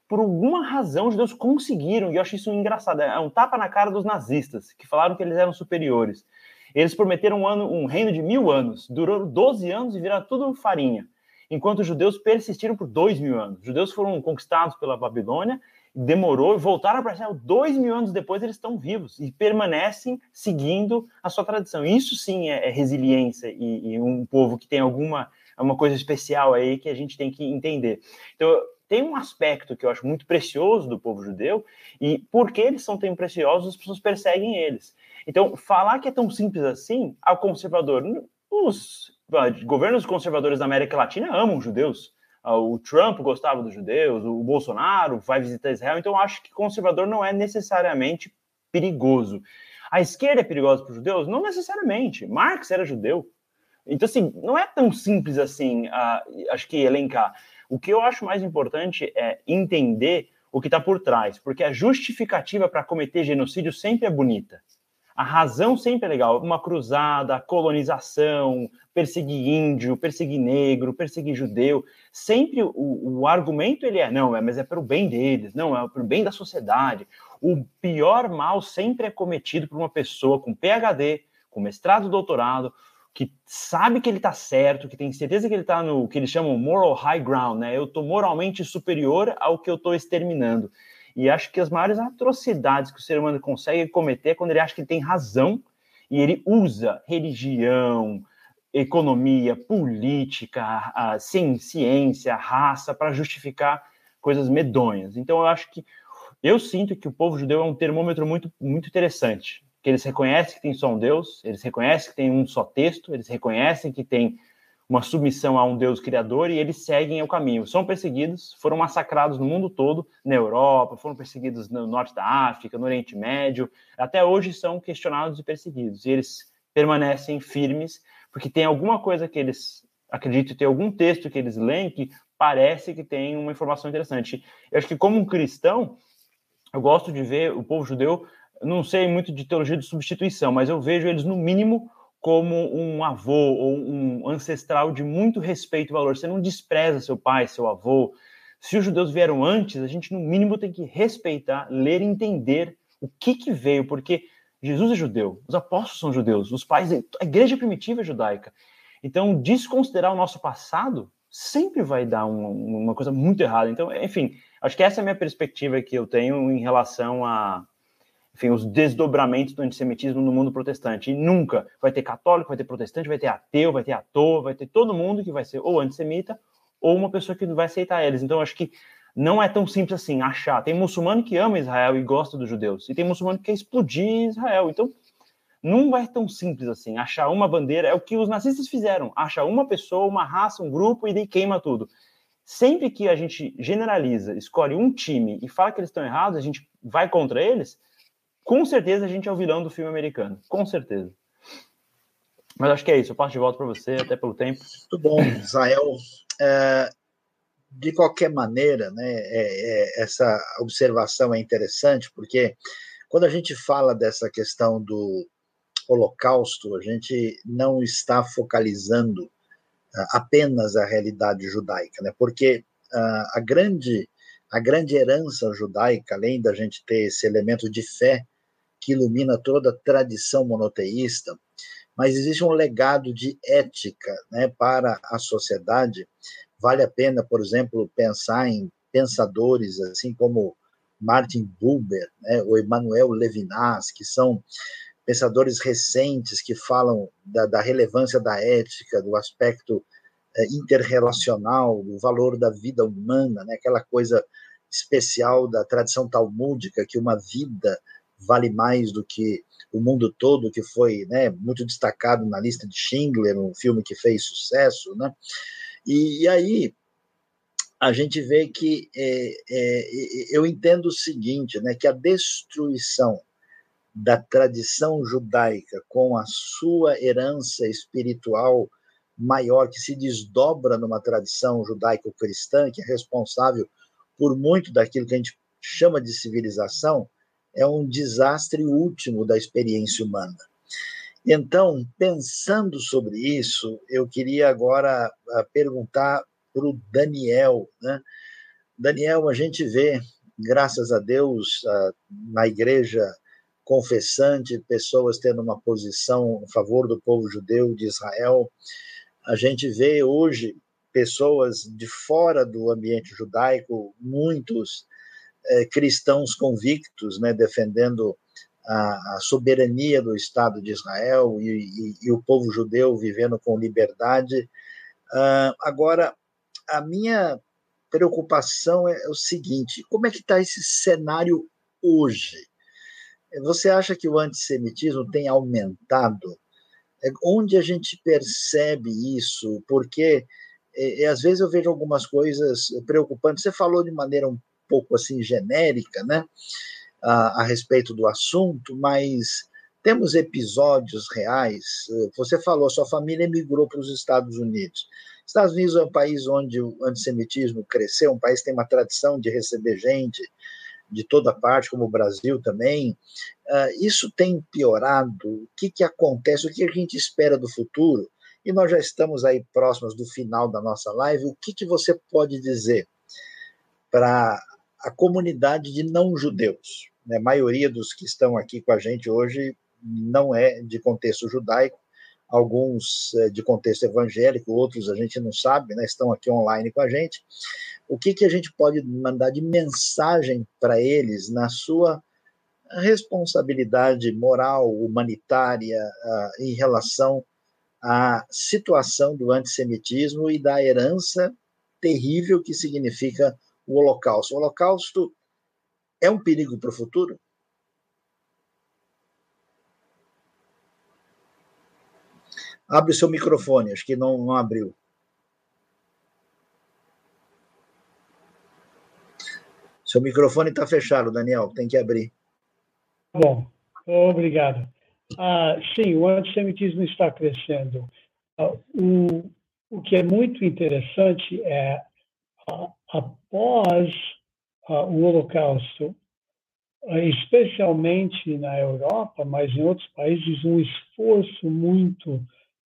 por alguma razão, os judeus conseguiram, e eu acho isso engraçado, é um tapa na cara dos nazistas, que falaram que eles eram superiores. Eles prometeram um, ano, um reino de mil anos, durou 12 anos e viraram tudo farinha, enquanto os judeus persistiram por dois mil anos. Os judeus foram conquistados pela Babilônia, demorou voltaram para Israel. Dois mil anos depois, eles estão vivos e permanecem seguindo a sua tradição. Isso sim é, é resiliência e, e um povo que tem alguma uma coisa especial aí que a gente tem que entender. Então, tem um aspecto que eu acho muito precioso do povo judeu, e porque eles são tão preciosos, as pessoas perseguem eles. Então, falar que é tão simples assim, ao conservador, os governos conservadores da América Latina amam judeus. Ah, o Trump gostava dos judeus, o Bolsonaro vai visitar Israel, então acho que conservador não é necessariamente perigoso. A esquerda é perigosa para os judeus? Não necessariamente. Marx era judeu. Então, assim, não é tão simples assim, uh, acho que elencar. O que eu acho mais importante é entender o que está por trás, porque a justificativa para cometer genocídio sempre é bonita. A razão sempre é legal. Uma cruzada, colonização, perseguir índio, perseguir negro, perseguir judeu. Sempre o, o argumento ele é, não, é, mas é para o bem deles, não, é para o bem da sociedade. O pior mal sempre é cometido por uma pessoa com PhD, com mestrado, doutorado, que sabe que ele está certo, que tem certeza que ele está no que eles chamam moral high ground, né? Eu estou moralmente superior ao que eu estou exterminando. E acho que as maiores atrocidades que o ser humano consegue cometer é quando ele acha que tem razão e ele usa religião, economia, política, a ciência, raça para justificar coisas medonhas. Então eu acho que eu sinto que o povo judeu é um termômetro muito muito interessante, que eles reconhecem que tem só um Deus, eles reconhecem que tem um só texto, eles reconhecem que tem uma submissão a um Deus criador e eles seguem o caminho. São perseguidos, foram massacrados no mundo todo, na Europa, foram perseguidos no norte da África, no Oriente Médio, até hoje são questionados e perseguidos. E eles permanecem firmes, porque tem alguma coisa que eles acredito ter algum texto que eles leem que parece que tem uma informação interessante. Eu acho que como um cristão, eu gosto de ver o povo judeu, não sei muito de teologia de substituição, mas eu vejo eles no mínimo como um avô ou um ancestral de muito respeito e valor. Você não despreza seu pai, seu avô. Se os judeus vieram antes, a gente no mínimo tem que respeitar, ler e entender o que que veio, porque Jesus é judeu, os apóstolos são judeus, os pais, a igreja primitiva é judaica. Então, desconsiderar o nosso passado sempre vai dar uma, uma coisa muito errada. Então, enfim, acho que essa é a minha perspectiva que eu tenho em relação a, enfim, os desdobramentos do antissemitismo no mundo protestante. E nunca vai ter católico, vai ter protestante, vai ter ateu, vai ter ator, vai ter todo mundo que vai ser ou antissemita ou uma pessoa que não vai aceitar eles. Então, acho que não é tão simples assim achar. Tem muçulmano que ama Israel e gosta dos judeus, e tem muçulmano que quer explodir Israel. Então, não é tão simples assim. Achar uma bandeira é o que os nazistas fizeram. Acha uma pessoa, uma raça, um grupo e daí queima tudo. Sempre que a gente generaliza, escolhe um time e fala que eles estão errados, a gente vai contra eles, com certeza a gente é o vilão do filme americano. Com certeza. Mas acho que é isso. Eu passo de volta para você, até pelo tempo. Muito bom, Israel. É, de qualquer maneira, né, é, é, essa observação é interessante, porque quando a gente fala dessa questão do Holocausto, a gente não está focalizando uh, apenas a realidade judaica, né, porque uh, a grande a grande herança judaica, além da gente ter esse elemento de fé que ilumina toda a tradição monoteísta, mas existe um legado de ética né, para a sociedade. Vale a pena, por exemplo, pensar em pensadores assim como Martin Buber, né, ou Emmanuel Levinas, que são pensadores recentes que falam da, da relevância da ética, do aspecto é, interrelacional, do valor da vida humana, né, aquela coisa especial da tradição talmúdica que uma vida vale mais do que o mundo todo, que foi né, muito destacado na lista de Schindler, um filme que fez sucesso, né? E, e aí a gente vê que é, é, eu entendo o seguinte, né, que a destruição da tradição judaica com a sua herança espiritual maior que se desdobra numa tradição judaico-cristã que é responsável por muito daquilo que a gente chama de civilização, é um desastre último da experiência humana. Então, pensando sobre isso, eu queria agora ah, perguntar para o Daniel. Né? Daniel, a gente vê, graças a Deus, na igreja confessante, pessoas tendo uma posição a favor do povo judeu de Israel. A gente vê hoje pessoas de fora do ambiente judaico, muitos é, cristãos convictos, né, defendendo a, a, soberania do Estado de Israel e, e, e, o povo judeu vivendo com liberdade. Uh, agora, a minha preocupação é o seguinte: como é que está esse cenário hoje? Você acha que o antissemitismo tem aumentado? É, onde a gente percebe isso? Porque é, é, às vezes eu vejo algumas coisas preocupantes. Você falou de maneira um pouco assim genérica, né, a, a respeito do assunto, mas temos episódios reais. Você falou, sua família emigrou para os Estados Unidos. Estados Unidos é um país onde o antissemitismo cresceu, um país que tem uma tradição de receber gente. de toda parte, como o Brasil também. Uh, isso tem piorado? O que, que acontece? O que a gente espera do futuro? E nós já estamos aí próximos do final da nossa live. O que, que você pode dizer para a comunidade de não-judeus? Né? A maioria dos que estão aqui com a gente hoje não é de contexto judaico, alguns é, de contexto evangélico, outros a gente não sabe, né? estão aqui online com a gente. O que, que a gente pode mandar de mensagem para eles na sua responsabilidade moral, humanitária, em relação à situação do antissemitismo e da herança terrível que significa o Holocausto. O Holocausto é um perigo para o futuro? Abre seu microfone, acho que não, não abriu. Seu microfone está fechado, Daniel, tem que abrir. Bom, obrigado. Ah, sim, o antissemitismo está crescendo. Ah, o, o que é muito interessante é, ah, após ah, o Holocausto, ah, especialmente na Europa, mas em outros países, um esforço muito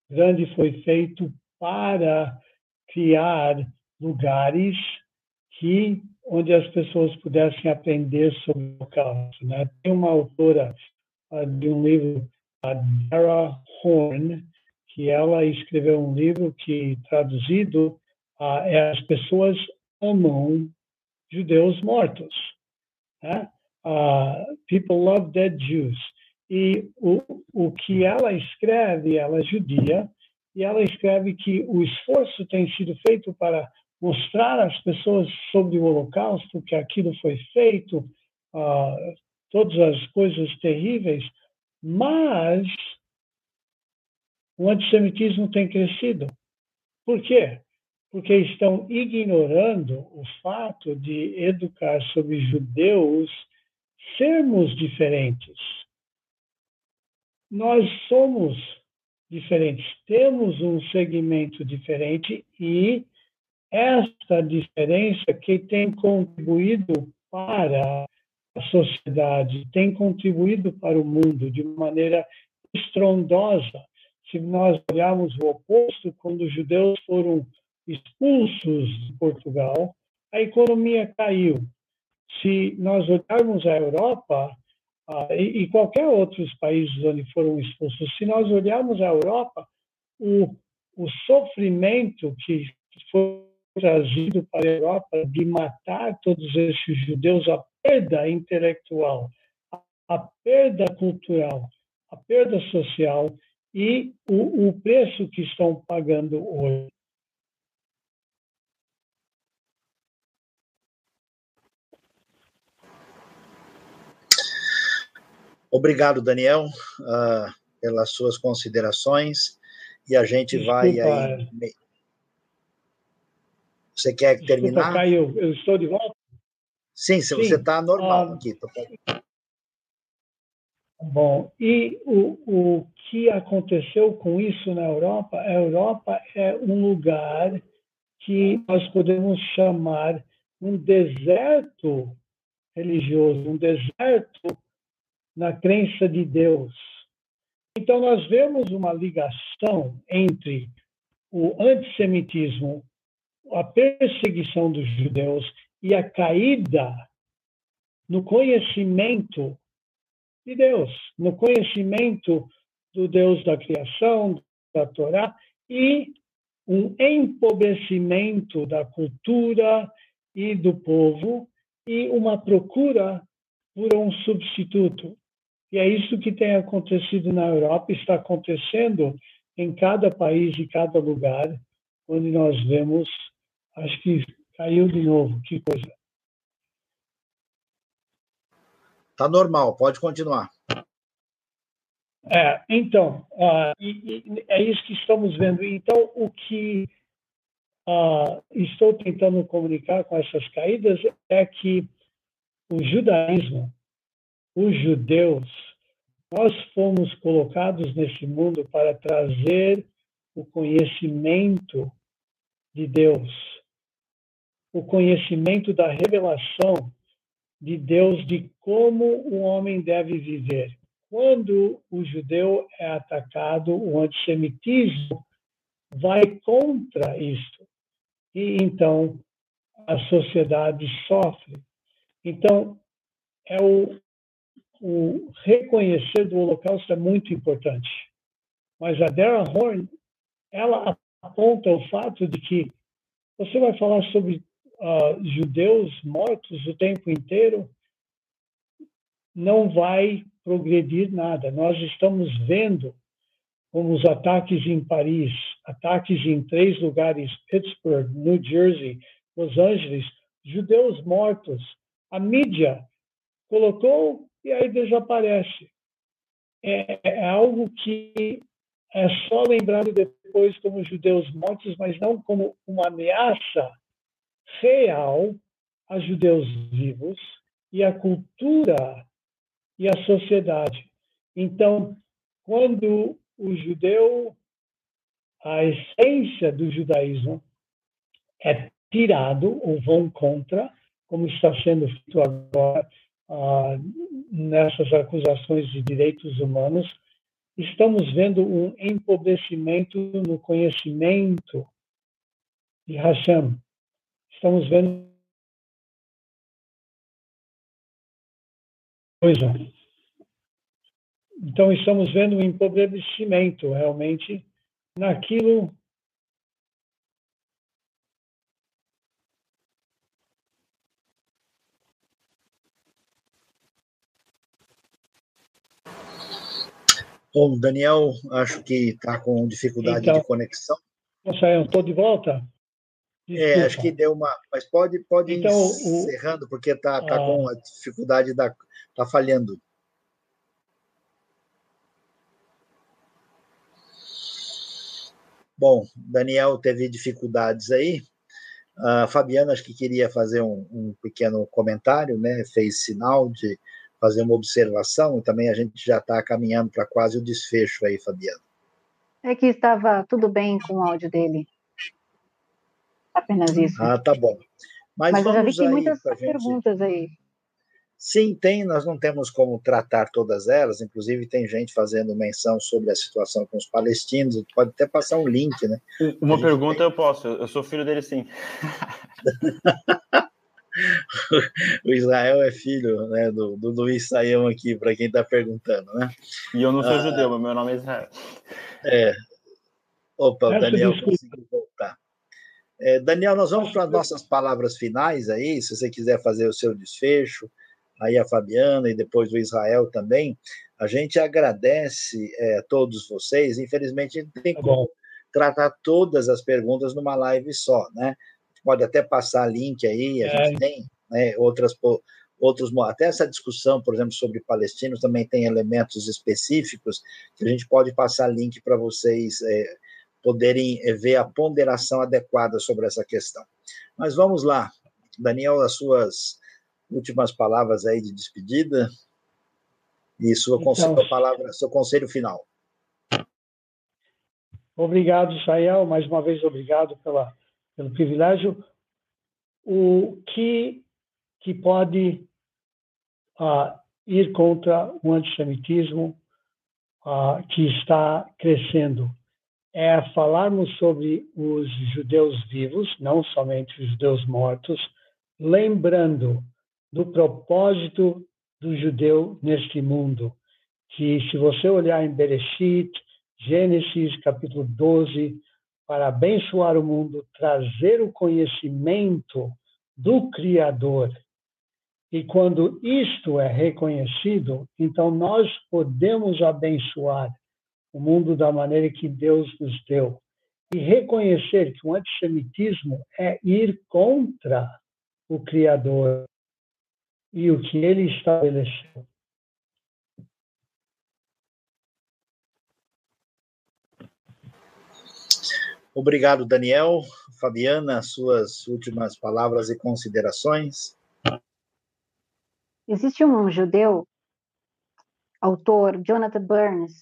grande foi feito para criar lugares que onde as pessoas pudessem aprender sobre o Holocausto. Né? Tem uma autora uh, de um livro, a Dara Horn, que ela escreveu um livro que, traduzido, é As Pessoas Amam Judeus Mortos. Né? Uh, People Love Dead Jews. E o, o que ela escreve, ela é judia, e ela escreve que o esforço tem sido feito para mostrar às pessoas sobre o Holocausto que aquilo foi feito, uh, todas as coisas terríveis, mas o antissemitismo tem crescido. Por quê? Porque estão ignorando o fato de educar sobre judeus sermos diferentes nós somos diferentes, temos um segmento diferente e esta diferença que tem contribuído para a sociedade, tem contribuído para o mundo de maneira estrondosa. Se nós olharmos o oposto, quando os judeus foram expulsos de Portugal, a economia caiu. Se nós olharmos a Europa, ah, e, qualquer outros países onde foram expulsos. Se nós olharmos a Europa, o, o sofrimento que foi trazido para a Europa de matar todos esses judeus, a perda intelectual, a, a perda cultural, a perda social e o, o preço que estão pagando hoje. Obrigado, Daniel, uh, pelas suas considerações. E a gente Desculpa. vai aí. Você quer Desculpa, terminar? Caio, eu estou de volta? Sim, se você está normal ah, aqui. Tô... Bom, e o, o que aconteceu com isso na Europa? A Europa é um lugar que nós podemos chamar um deserto religioso, um deserto na crença de Deus. Então, nós vemos uma ligação entre o antissemitismo, a perseguição dos judeus e a caída no conhecimento de Deus, no conhecimento do Deus da criação, da Torá, e um empobrecimento da cultura e do povo e uma procura por um substituto. E é isso que tem acontecido na Europa, está acontecendo em cada país e cada lugar, onde nós vemos, acho que caiu de novo, que coisa. Está normal, pode continuar. É, então, uh, e, e é isso que estamos vendo. Então, o que uh, estou tentando comunicar com essas caídas é que o judaísmo, os judeus, nós fomos colocados nesse mundo para trazer o conhecimento de Deus, o conhecimento da revelação de Deus de como o homem deve viver. Quando o judeu é atacado, o antissemitismo vai contra isso. E então a sociedade sofre. Então, é o, o reconhecer do Holocausto é muito importante. Mas a Dara Horn, ela aponta o fato de que você vai falar sobre uh, judeus mortos o tempo inteiro, não vai progredir nada. Nós estamos vendo como os ataques em Paris, ataques em três lugares, Pittsburgh, New Jersey, Los Angeles, judeus mortos. A mídia colocou e aí desaparece. É, é algo que é só lembrado depois como judeus mortos, mas não como uma ameaça real a judeus vivos e a cultura e a sociedade. Então, quando o judeu, a essência do judaísmo é tirado ou vão contra, como está sendo feito agora nessas acusações de direitos humanos, estamos vendo um empobrecimento no conhecimento de Hashem. Estamos vendo coisa. Então, estamos vendo um empobrecimento realmente naquilo Bom, Daniel, acho que está com dificuldade então, de conexão. eu estou de volta? Desculpa. É, acho que deu uma. Mas pode, pode então, ir encerrando, porque está tá ah. com a dificuldade da. Está falhando. Bom, Daniel teve dificuldades aí. A Fabiana acho que queria fazer um, um pequeno comentário, né? Fez sinal de fazer uma observação e também a gente já está caminhando para quase o desfecho aí, Fabiana. É que estava tudo bem com o áudio dele. Apenas isso. Ah, tá bom. Mas, Mas eu já vi que tem muitas perguntas gente... aí. Sim, tem, nós não temos como tratar todas elas, inclusive tem gente fazendo menção sobre a situação com os palestinos, pode até passar um link, né? Uma pergunta tem... eu posso, eu sou filho dele sim. o Israel é filho né, do, do Luiz Saião aqui, para quem está perguntando, né? E eu não sou ah, judeu, mas meu nome é Israel. É. Opa, o Daniel conseguiu voltar. É, Daniel, nós vamos para as nossas palavras finais aí, se você quiser fazer o seu desfecho, aí a Fabiana e depois o Israel também. A gente agradece é, a todos vocês. Infelizmente, não tem tá como tratar todas as perguntas numa live só, né? Pode até passar link aí, a é. gente tem né, outras outros até essa discussão, por exemplo, sobre palestinos também tem elementos específicos que a gente pode passar link para vocês é, poderem é, ver a ponderação adequada sobre essa questão. Mas vamos lá, Daniel, as suas últimas palavras aí de despedida e sua, então, palavra, seu conselho final. Obrigado, Sael, mais uma vez obrigado pela pelo privilégio, o que, que pode uh, ir contra o antissemitismo uh, que está crescendo. É falarmos sobre os judeus vivos, não somente os judeus mortos, lembrando do propósito do judeu neste mundo, que se você olhar em Bereshit, Gênesis capítulo 12, para abençoar o mundo, trazer o conhecimento do Criador. E quando isto é reconhecido, então nós podemos abençoar o mundo da maneira que Deus nos deu. E reconhecer que o antissemitismo é ir contra o Criador e o que ele estabeleceu. Obrigado, Daniel. Fabiana, suas últimas palavras e considerações. Existe um judeu, autor, Jonathan Burns,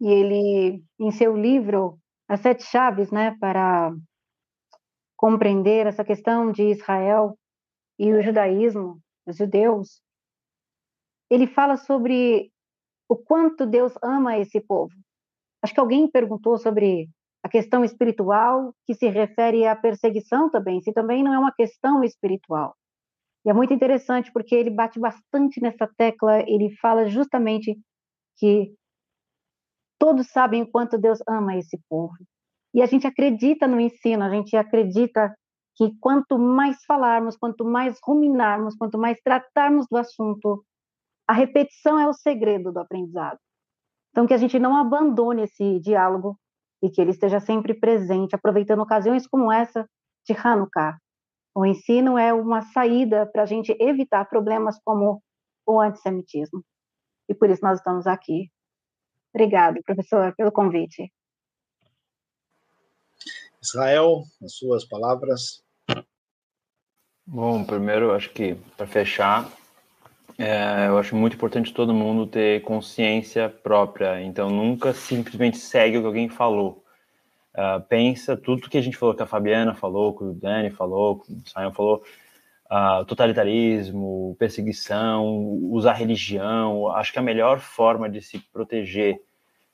e ele, em seu livro As Sete Chaves, né, para compreender essa questão de Israel e o judaísmo, os judeus, ele fala sobre o quanto Deus ama esse povo. Acho que alguém perguntou sobre a questão espiritual, que se refere à perseguição também, se também não é uma questão espiritual. E é muito interessante porque ele bate bastante nessa tecla, ele fala justamente que todos sabem o quanto Deus ama esse povo. E a gente acredita no ensino, a gente acredita que quanto mais falarmos, quanto mais ruminarmos, quanto mais tratarmos do assunto, a repetição é o segredo do aprendizado. Então, que a gente não abandone esse diálogo e que ele esteja sempre presente, aproveitando ocasiões como essa de Hanukkah. O ensino é uma saída para a gente evitar problemas como o antissemitismo. E por isso nós estamos aqui. Obrigado, professor, pelo convite. Israel, as suas palavras. Bom, primeiro, acho que para fechar, é, eu acho muito importante todo mundo ter consciência própria. Então, nunca simplesmente segue o que alguém falou. Uh, pensa tudo que a gente falou, que a Fabiana falou, que o Dani falou, que o Simon falou, uh, totalitarismo, perseguição, usar religião. Acho que a melhor forma de se proteger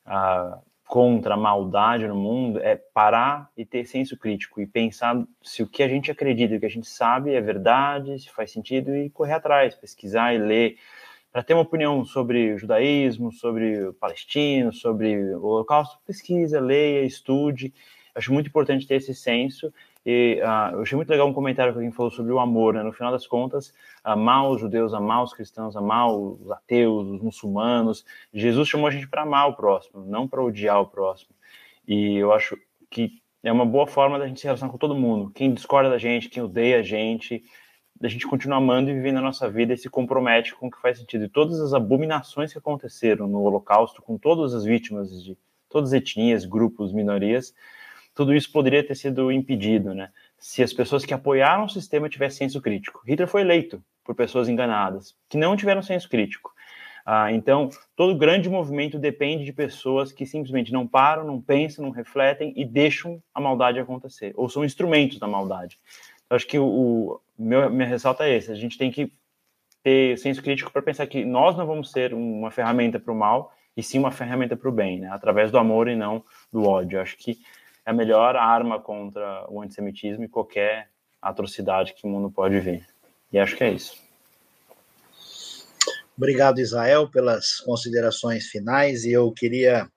uh, contra a maldade no mundo é parar e ter senso crítico e pensar se o que a gente acredita, o que a gente sabe é verdade, se faz sentido e correr atrás, pesquisar e ler para ter uma opinião sobre o judaísmo, sobre o palestino, sobre o holocausto, pesquisa, leia, estude. Acho muito importante ter esse senso e uh, eu achei muito legal um comentário que alguém falou sobre o amor, né? No final das contas, amar os judeus, amar os cristãos, amar os ateus, os muçulmanos. Jesus chamou a gente para amar o próximo, não para odiar o próximo. E eu acho que é uma boa forma da gente se relacionar com todo mundo. Quem discorda da gente, quem odeia a gente, da gente continuar amando e vivendo a nossa vida e se compromete com o que faz sentido. E todas as abominações que aconteceram no Holocausto, com todas as vítimas de todas as etnias, grupos, minorias, tudo isso poderia ter sido impedido, né? Se as pessoas que apoiaram o sistema tivessem senso crítico. Hitler foi eleito por pessoas enganadas, que não tiveram senso crítico. Ah, então, todo grande movimento depende de pessoas que simplesmente não param, não pensam, não refletem e deixam a maldade acontecer, ou são instrumentos da maldade. Acho que o, o meu, minha ressalta é esse: a gente tem que ter senso crítico para pensar que nós não vamos ser uma ferramenta para o mal, e sim uma ferramenta para o bem, né? através do amor e não do ódio. Acho que é a melhor arma contra o antissemitismo e qualquer atrocidade que o mundo pode ver. E acho que é isso. Obrigado, Israel, pelas considerações finais. E eu queria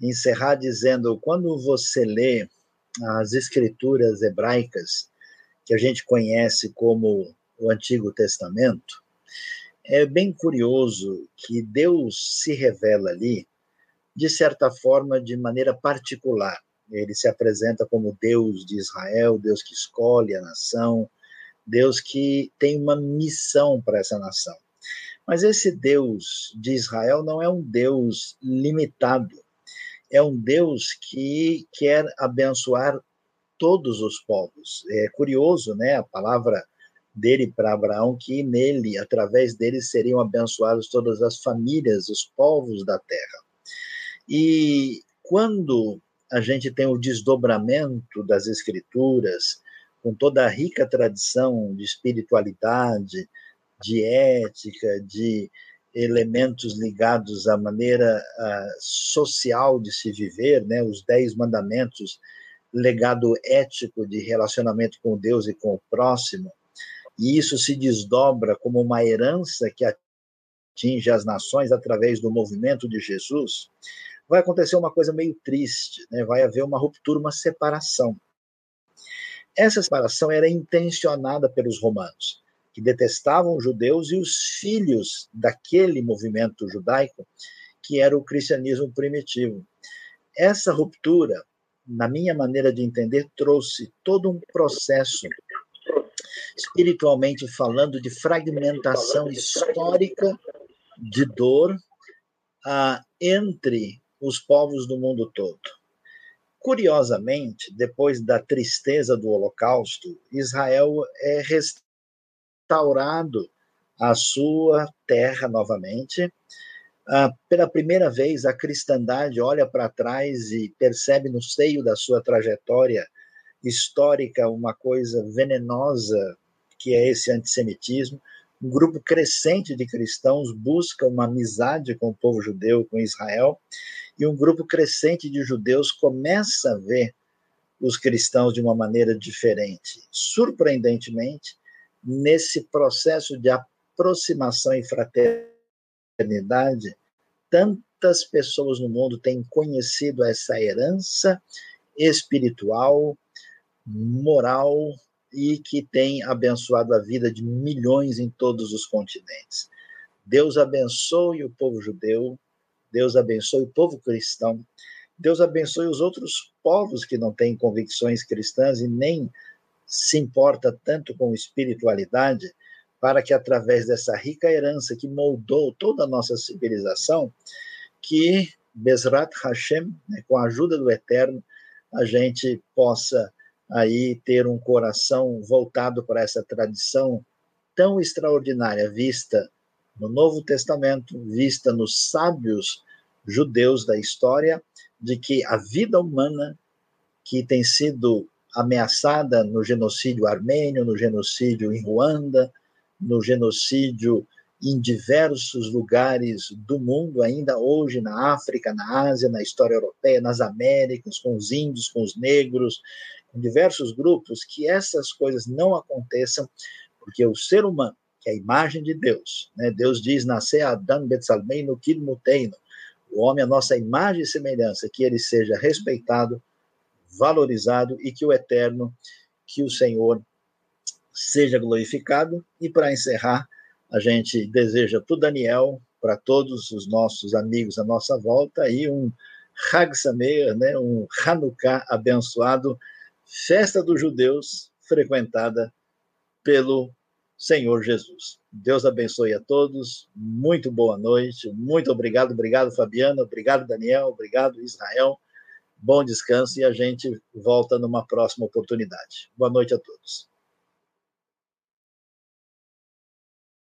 encerrar dizendo: quando você lê as escrituras hebraicas, que a gente conhece como o Antigo Testamento, é bem curioso que Deus se revela ali, de certa forma, de maneira particular. Ele se apresenta como Deus de Israel, Deus que escolhe a nação, Deus que tem uma missão para essa nação. Mas esse Deus de Israel não é um Deus limitado, é um Deus que quer abençoar todos os povos. É curioso, né, a palavra dele para Abraão que nele, através dele seriam abençoadas todas as famílias, os povos da terra. E quando a gente tem o desdobramento das escrituras, com toda a rica tradição de espiritualidade, de ética, de elementos ligados à maneira uh, social de se viver, né, os dez mandamentos, legado ético de relacionamento com Deus e com o próximo, e isso se desdobra como uma herança que atinge as nações através do movimento de Jesus, vai acontecer uma coisa meio triste, né? vai haver uma ruptura, uma separação. Essa separação era intencionada pelos romanos, que detestavam os judeus e os filhos daquele movimento judaico, que era o cristianismo primitivo. Essa ruptura, na minha maneira de entender, trouxe todo um processo, espiritualmente falando, de fragmentação histórica, de dor, uh, entre os povos do mundo todo. Curiosamente, depois da tristeza do Holocausto, Israel é restaurado a sua terra novamente. Ah, pela primeira vez, a cristandade olha para trás e percebe no seio da sua trajetória histórica uma coisa venenosa que é esse antissemitismo, Um grupo crescente de cristãos busca uma amizade com o povo judeu, com Israel, e um grupo crescente de judeus começa a ver os cristãos de uma maneira diferente. Surpreendentemente, nesse processo de aproximação e fraternidade, tantas pessoas no mundo têm conhecido essa herança espiritual, moral e que tem abençoado a vida de milhões em todos os continentes. Deus abençoe o povo judeu, Deus abençoe o povo cristão, Deus abençoe os outros povos que não têm convicções cristãs e nem se importa tanto com espiritualidade, para que através dessa rica herança que moldou toda a nossa civilização, que Bezrat Hashem, né, com a ajuda do Eterno, a gente possa aí ter um coração voltado para essa tradição tão extraordinária vista no Novo Testamento, vista nos sábios judeus da história, de que a vida humana que tem sido ameaçada no genocídio armênio, no genocídio em Ruanda, no genocídio em diversos lugares do mundo, ainda hoje na África, na Ásia, na história europeia, nas Américas, com os índios, com os negros, com diversos grupos, que essas coisas não aconteçam, porque o ser humano, que é a imagem de Deus, né? Deus diz, nascer Adam Betzalmeino Kilmuteino, o homem é a nossa imagem e semelhança, que ele seja respeitado, valorizado e que o eterno, que o Senhor seja glorificado. E para encerrar, a gente deseja para o Daniel, para todos os nossos amigos à nossa volta, e um Hag Sameir, né, um Hanukkah abençoado, festa dos judeus, frequentada pelo Senhor Jesus. Deus abençoe a todos, muito boa noite, muito obrigado, obrigado Fabiana, obrigado Daniel, obrigado Israel, bom descanso e a gente volta numa próxima oportunidade. Boa noite a todos.